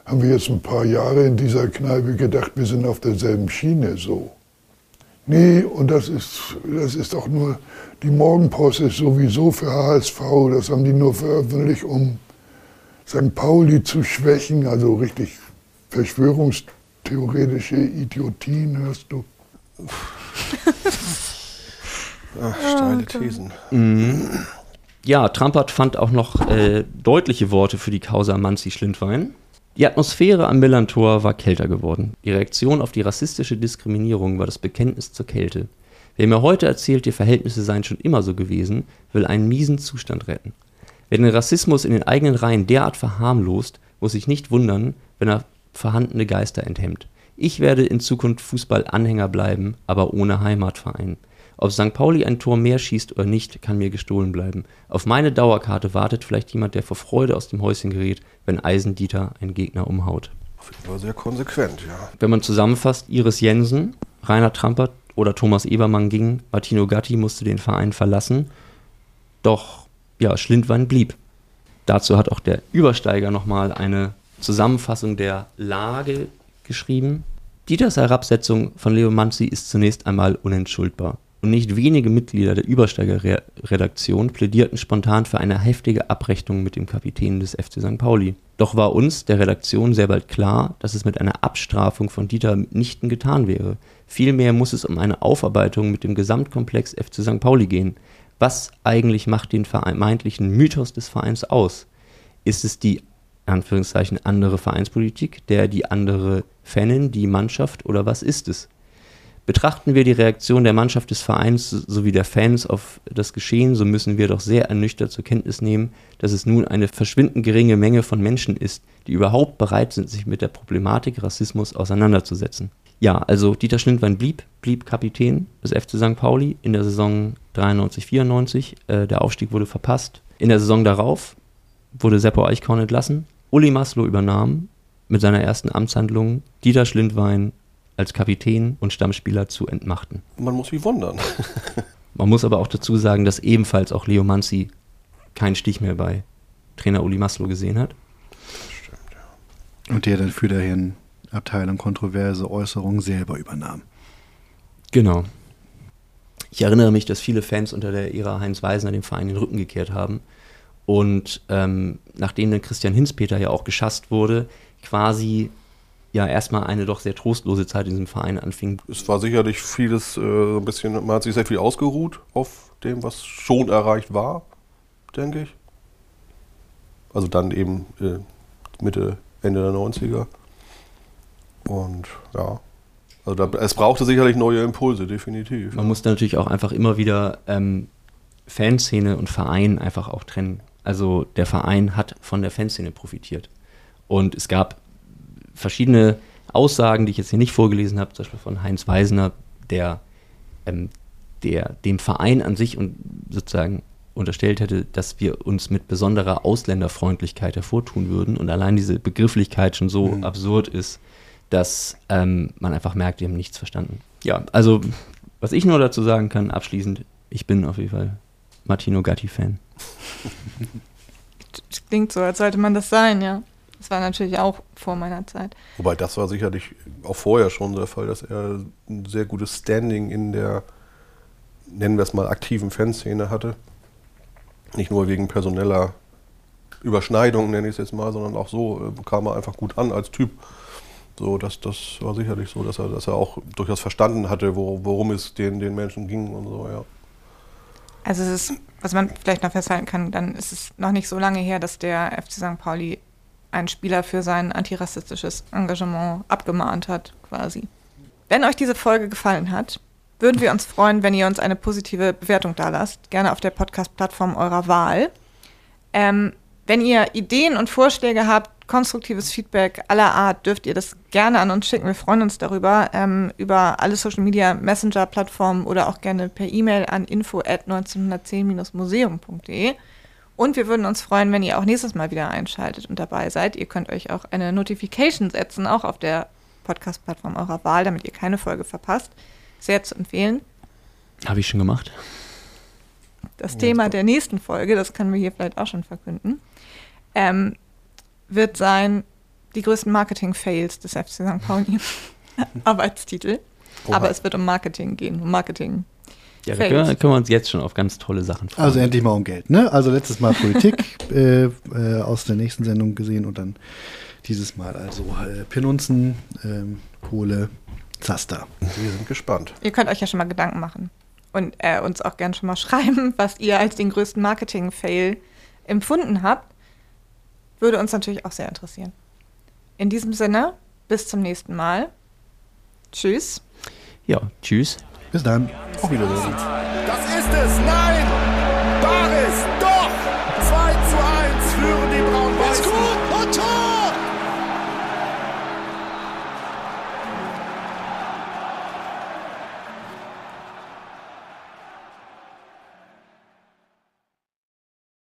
haben wir jetzt ein paar Jahre in dieser Kneipe gedacht, wir sind auf derselben Schiene so. Nee, und das ist, das ist doch nur, die Morgenpost ist sowieso für HSV, das haben die nur veröffentlicht, um St. Pauli zu schwächen, also richtig verschwörungstheoretische Idiotien, hörst du. Ach, steile Thesen. Mhm. Ja, Trampert fand auch noch äh, deutliche Worte für die Causa Manzi-Schlindwein. Die Atmosphäre am Millantor war kälter geworden. Die Reaktion auf die rassistische Diskriminierung war das Bekenntnis zur Kälte. Wer mir heute erzählt, die Verhältnisse seien schon immer so gewesen, will einen miesen Zustand retten. Wer den Rassismus in den eigenen Reihen derart verharmlost, muss sich nicht wundern, wenn er vorhandene Geister enthemmt. Ich werde in Zukunft Fußballanhänger bleiben, aber ohne Heimatverein. Ob St. Pauli ein Tor mehr schießt oder nicht, kann mir gestohlen bleiben. Auf meine Dauerkarte wartet vielleicht jemand, der vor Freude aus dem Häuschen gerät, wenn Eisendieter einen Gegner umhaut. War sehr konsequent, ja. Wenn man zusammenfasst, Iris Jensen, Rainer Trampert oder Thomas Ebermann ging, Martino Gatti musste den Verein verlassen. Doch, ja, Schlindwein blieb. dazu hat auch der Übersteiger nochmal eine Zusammenfassung der Lage geschrieben. Dieters Herabsetzung von Leo Manzi ist zunächst einmal unentschuldbar. Und nicht wenige Mitglieder der Übersteiger-Redaktion plädierten spontan für eine heftige Abrechnung mit dem Kapitän des FC St. Pauli. Doch war uns, der Redaktion, sehr bald klar, dass es mit einer Abstrafung von Dieter mitnichten getan wäre. Vielmehr muss es um eine Aufarbeitung mit dem Gesamtkomplex FC St. Pauli gehen. Was eigentlich macht den vermeintlichen Mythos des Vereins aus? Ist es die Anführungszeichen andere Vereinspolitik, der die andere Fanin, die Mannschaft oder was ist es? Betrachten wir die Reaktion der Mannschaft des Vereins sowie der Fans auf das Geschehen, so müssen wir doch sehr ernüchtert zur Kenntnis nehmen, dass es nun eine verschwindend geringe Menge von Menschen ist, die überhaupt bereit sind, sich mit der Problematik Rassismus auseinanderzusetzen. Ja, also Dieter Schlindwein blieb, blieb Kapitän des FC St. Pauli in der Saison 93-94. Äh, der Aufstieg wurde verpasst. In der Saison darauf wurde Seppo Eichkorn entlassen. Uli Maslow übernahm mit seiner ersten Amtshandlung Dieter Schlindwein als Kapitän und Stammspieler zu entmachten. Man muss sich wundern. Man muss aber auch dazu sagen, dass ebenfalls auch Leo Manzi keinen Stich mehr bei Trainer Uli Maslow gesehen hat. Stimmt, ja. Und der dann für dahin Abteilung kontroverse Äußerungen selber übernahm. Genau. Ich erinnere mich, dass viele Fans unter der Ära Heinz Weisner dem Verein den Rücken gekehrt haben. Und ähm, nachdem dann Christian Hinspeter ja auch geschasst wurde, quasi ja erstmal eine doch sehr trostlose Zeit in diesem Verein anfing. Es war sicherlich vieles äh, ein bisschen, man hat sich sehr viel ausgeruht auf dem, was schon erreicht war, denke ich. Also dann eben äh, Mitte, Ende der 90er. Und ja, also da, es brauchte sicherlich neue Impulse, definitiv. Man musste natürlich auch einfach immer wieder ähm, Fanszene und Verein einfach auch trennen. Also der Verein hat von der Fanszene profitiert. Und es gab verschiedene Aussagen, die ich jetzt hier nicht vorgelesen habe, zum Beispiel von Heinz Weisner, der, ähm, der dem Verein an sich und sozusagen unterstellt hätte, dass wir uns mit besonderer Ausländerfreundlichkeit hervortun würden und allein diese Begrifflichkeit schon so mhm. absurd ist, dass ähm, man einfach merkt, wir haben nichts verstanden. Ja, also was ich nur dazu sagen kann, abschließend, ich bin auf jeden Fall Martino Gatti-Fan. Klingt so, als sollte man das sein, ja. Das war natürlich auch vor meiner Zeit. Wobei das war sicherlich auch vorher schon der Fall, dass er ein sehr gutes Standing in der, nennen wir es mal, aktiven Fanszene hatte. Nicht nur wegen personeller Überschneidungen, nenne ich es jetzt mal, sondern auch so äh, kam er einfach gut an als Typ. So, das, das war sicherlich so, dass er, dass er auch durchaus verstanden hatte, wo, worum es den, den Menschen ging und so, ja. Also es ist, was man vielleicht noch festhalten kann, dann ist es noch nicht so lange her, dass der FC St. Pauli einen Spieler für sein antirassistisches Engagement abgemahnt hat, quasi. Wenn euch diese Folge gefallen hat, würden wir uns freuen, wenn ihr uns eine positive Bewertung da lasst. Gerne auf der Podcast-Plattform eurer Wahl. Ähm, wenn ihr Ideen und Vorschläge habt, konstruktives Feedback aller Art, dürft ihr das gerne an uns schicken. Wir freuen uns darüber. Ähm, über alle Social Media Messenger-Plattformen oder auch gerne per E-Mail an info at 1910-museum.de. Und wir würden uns freuen, wenn ihr auch nächstes Mal wieder einschaltet und dabei seid. Ihr könnt euch auch eine Notification setzen, auch auf der Podcast-Plattform eurer Wahl, damit ihr keine Folge verpasst. Sehr zu empfehlen. Habe ich schon gemacht. Das ja, Thema der nächsten Folge, das können wir hier vielleicht auch schon verkünden, ähm, wird sein die größten Marketing-Fails des FC St. Pauli. Arbeitstitel. Oha. Aber es wird um Marketing gehen, um Marketing. Ja, da können, können, wir uns jetzt schon auf ganz tolle Sachen freuen. Also endlich mal um Geld, ne? Also letztes Mal Politik äh, äh, aus der nächsten Sendung gesehen und dann dieses Mal also äh, Pinunzen, ähm, Kohle, Zaster. Wir sind gespannt. Ihr könnt euch ja schon mal Gedanken machen und äh, uns auch gerne schon mal schreiben, was ihr als den größten Marketing-Fail empfunden habt. Würde uns natürlich auch sehr interessieren. In diesem Sinne, bis zum nächsten Mal. Tschüss. Ja, tschüss. Bis dann. Auf Wiedersehen. Das ist es. Nein! Baris.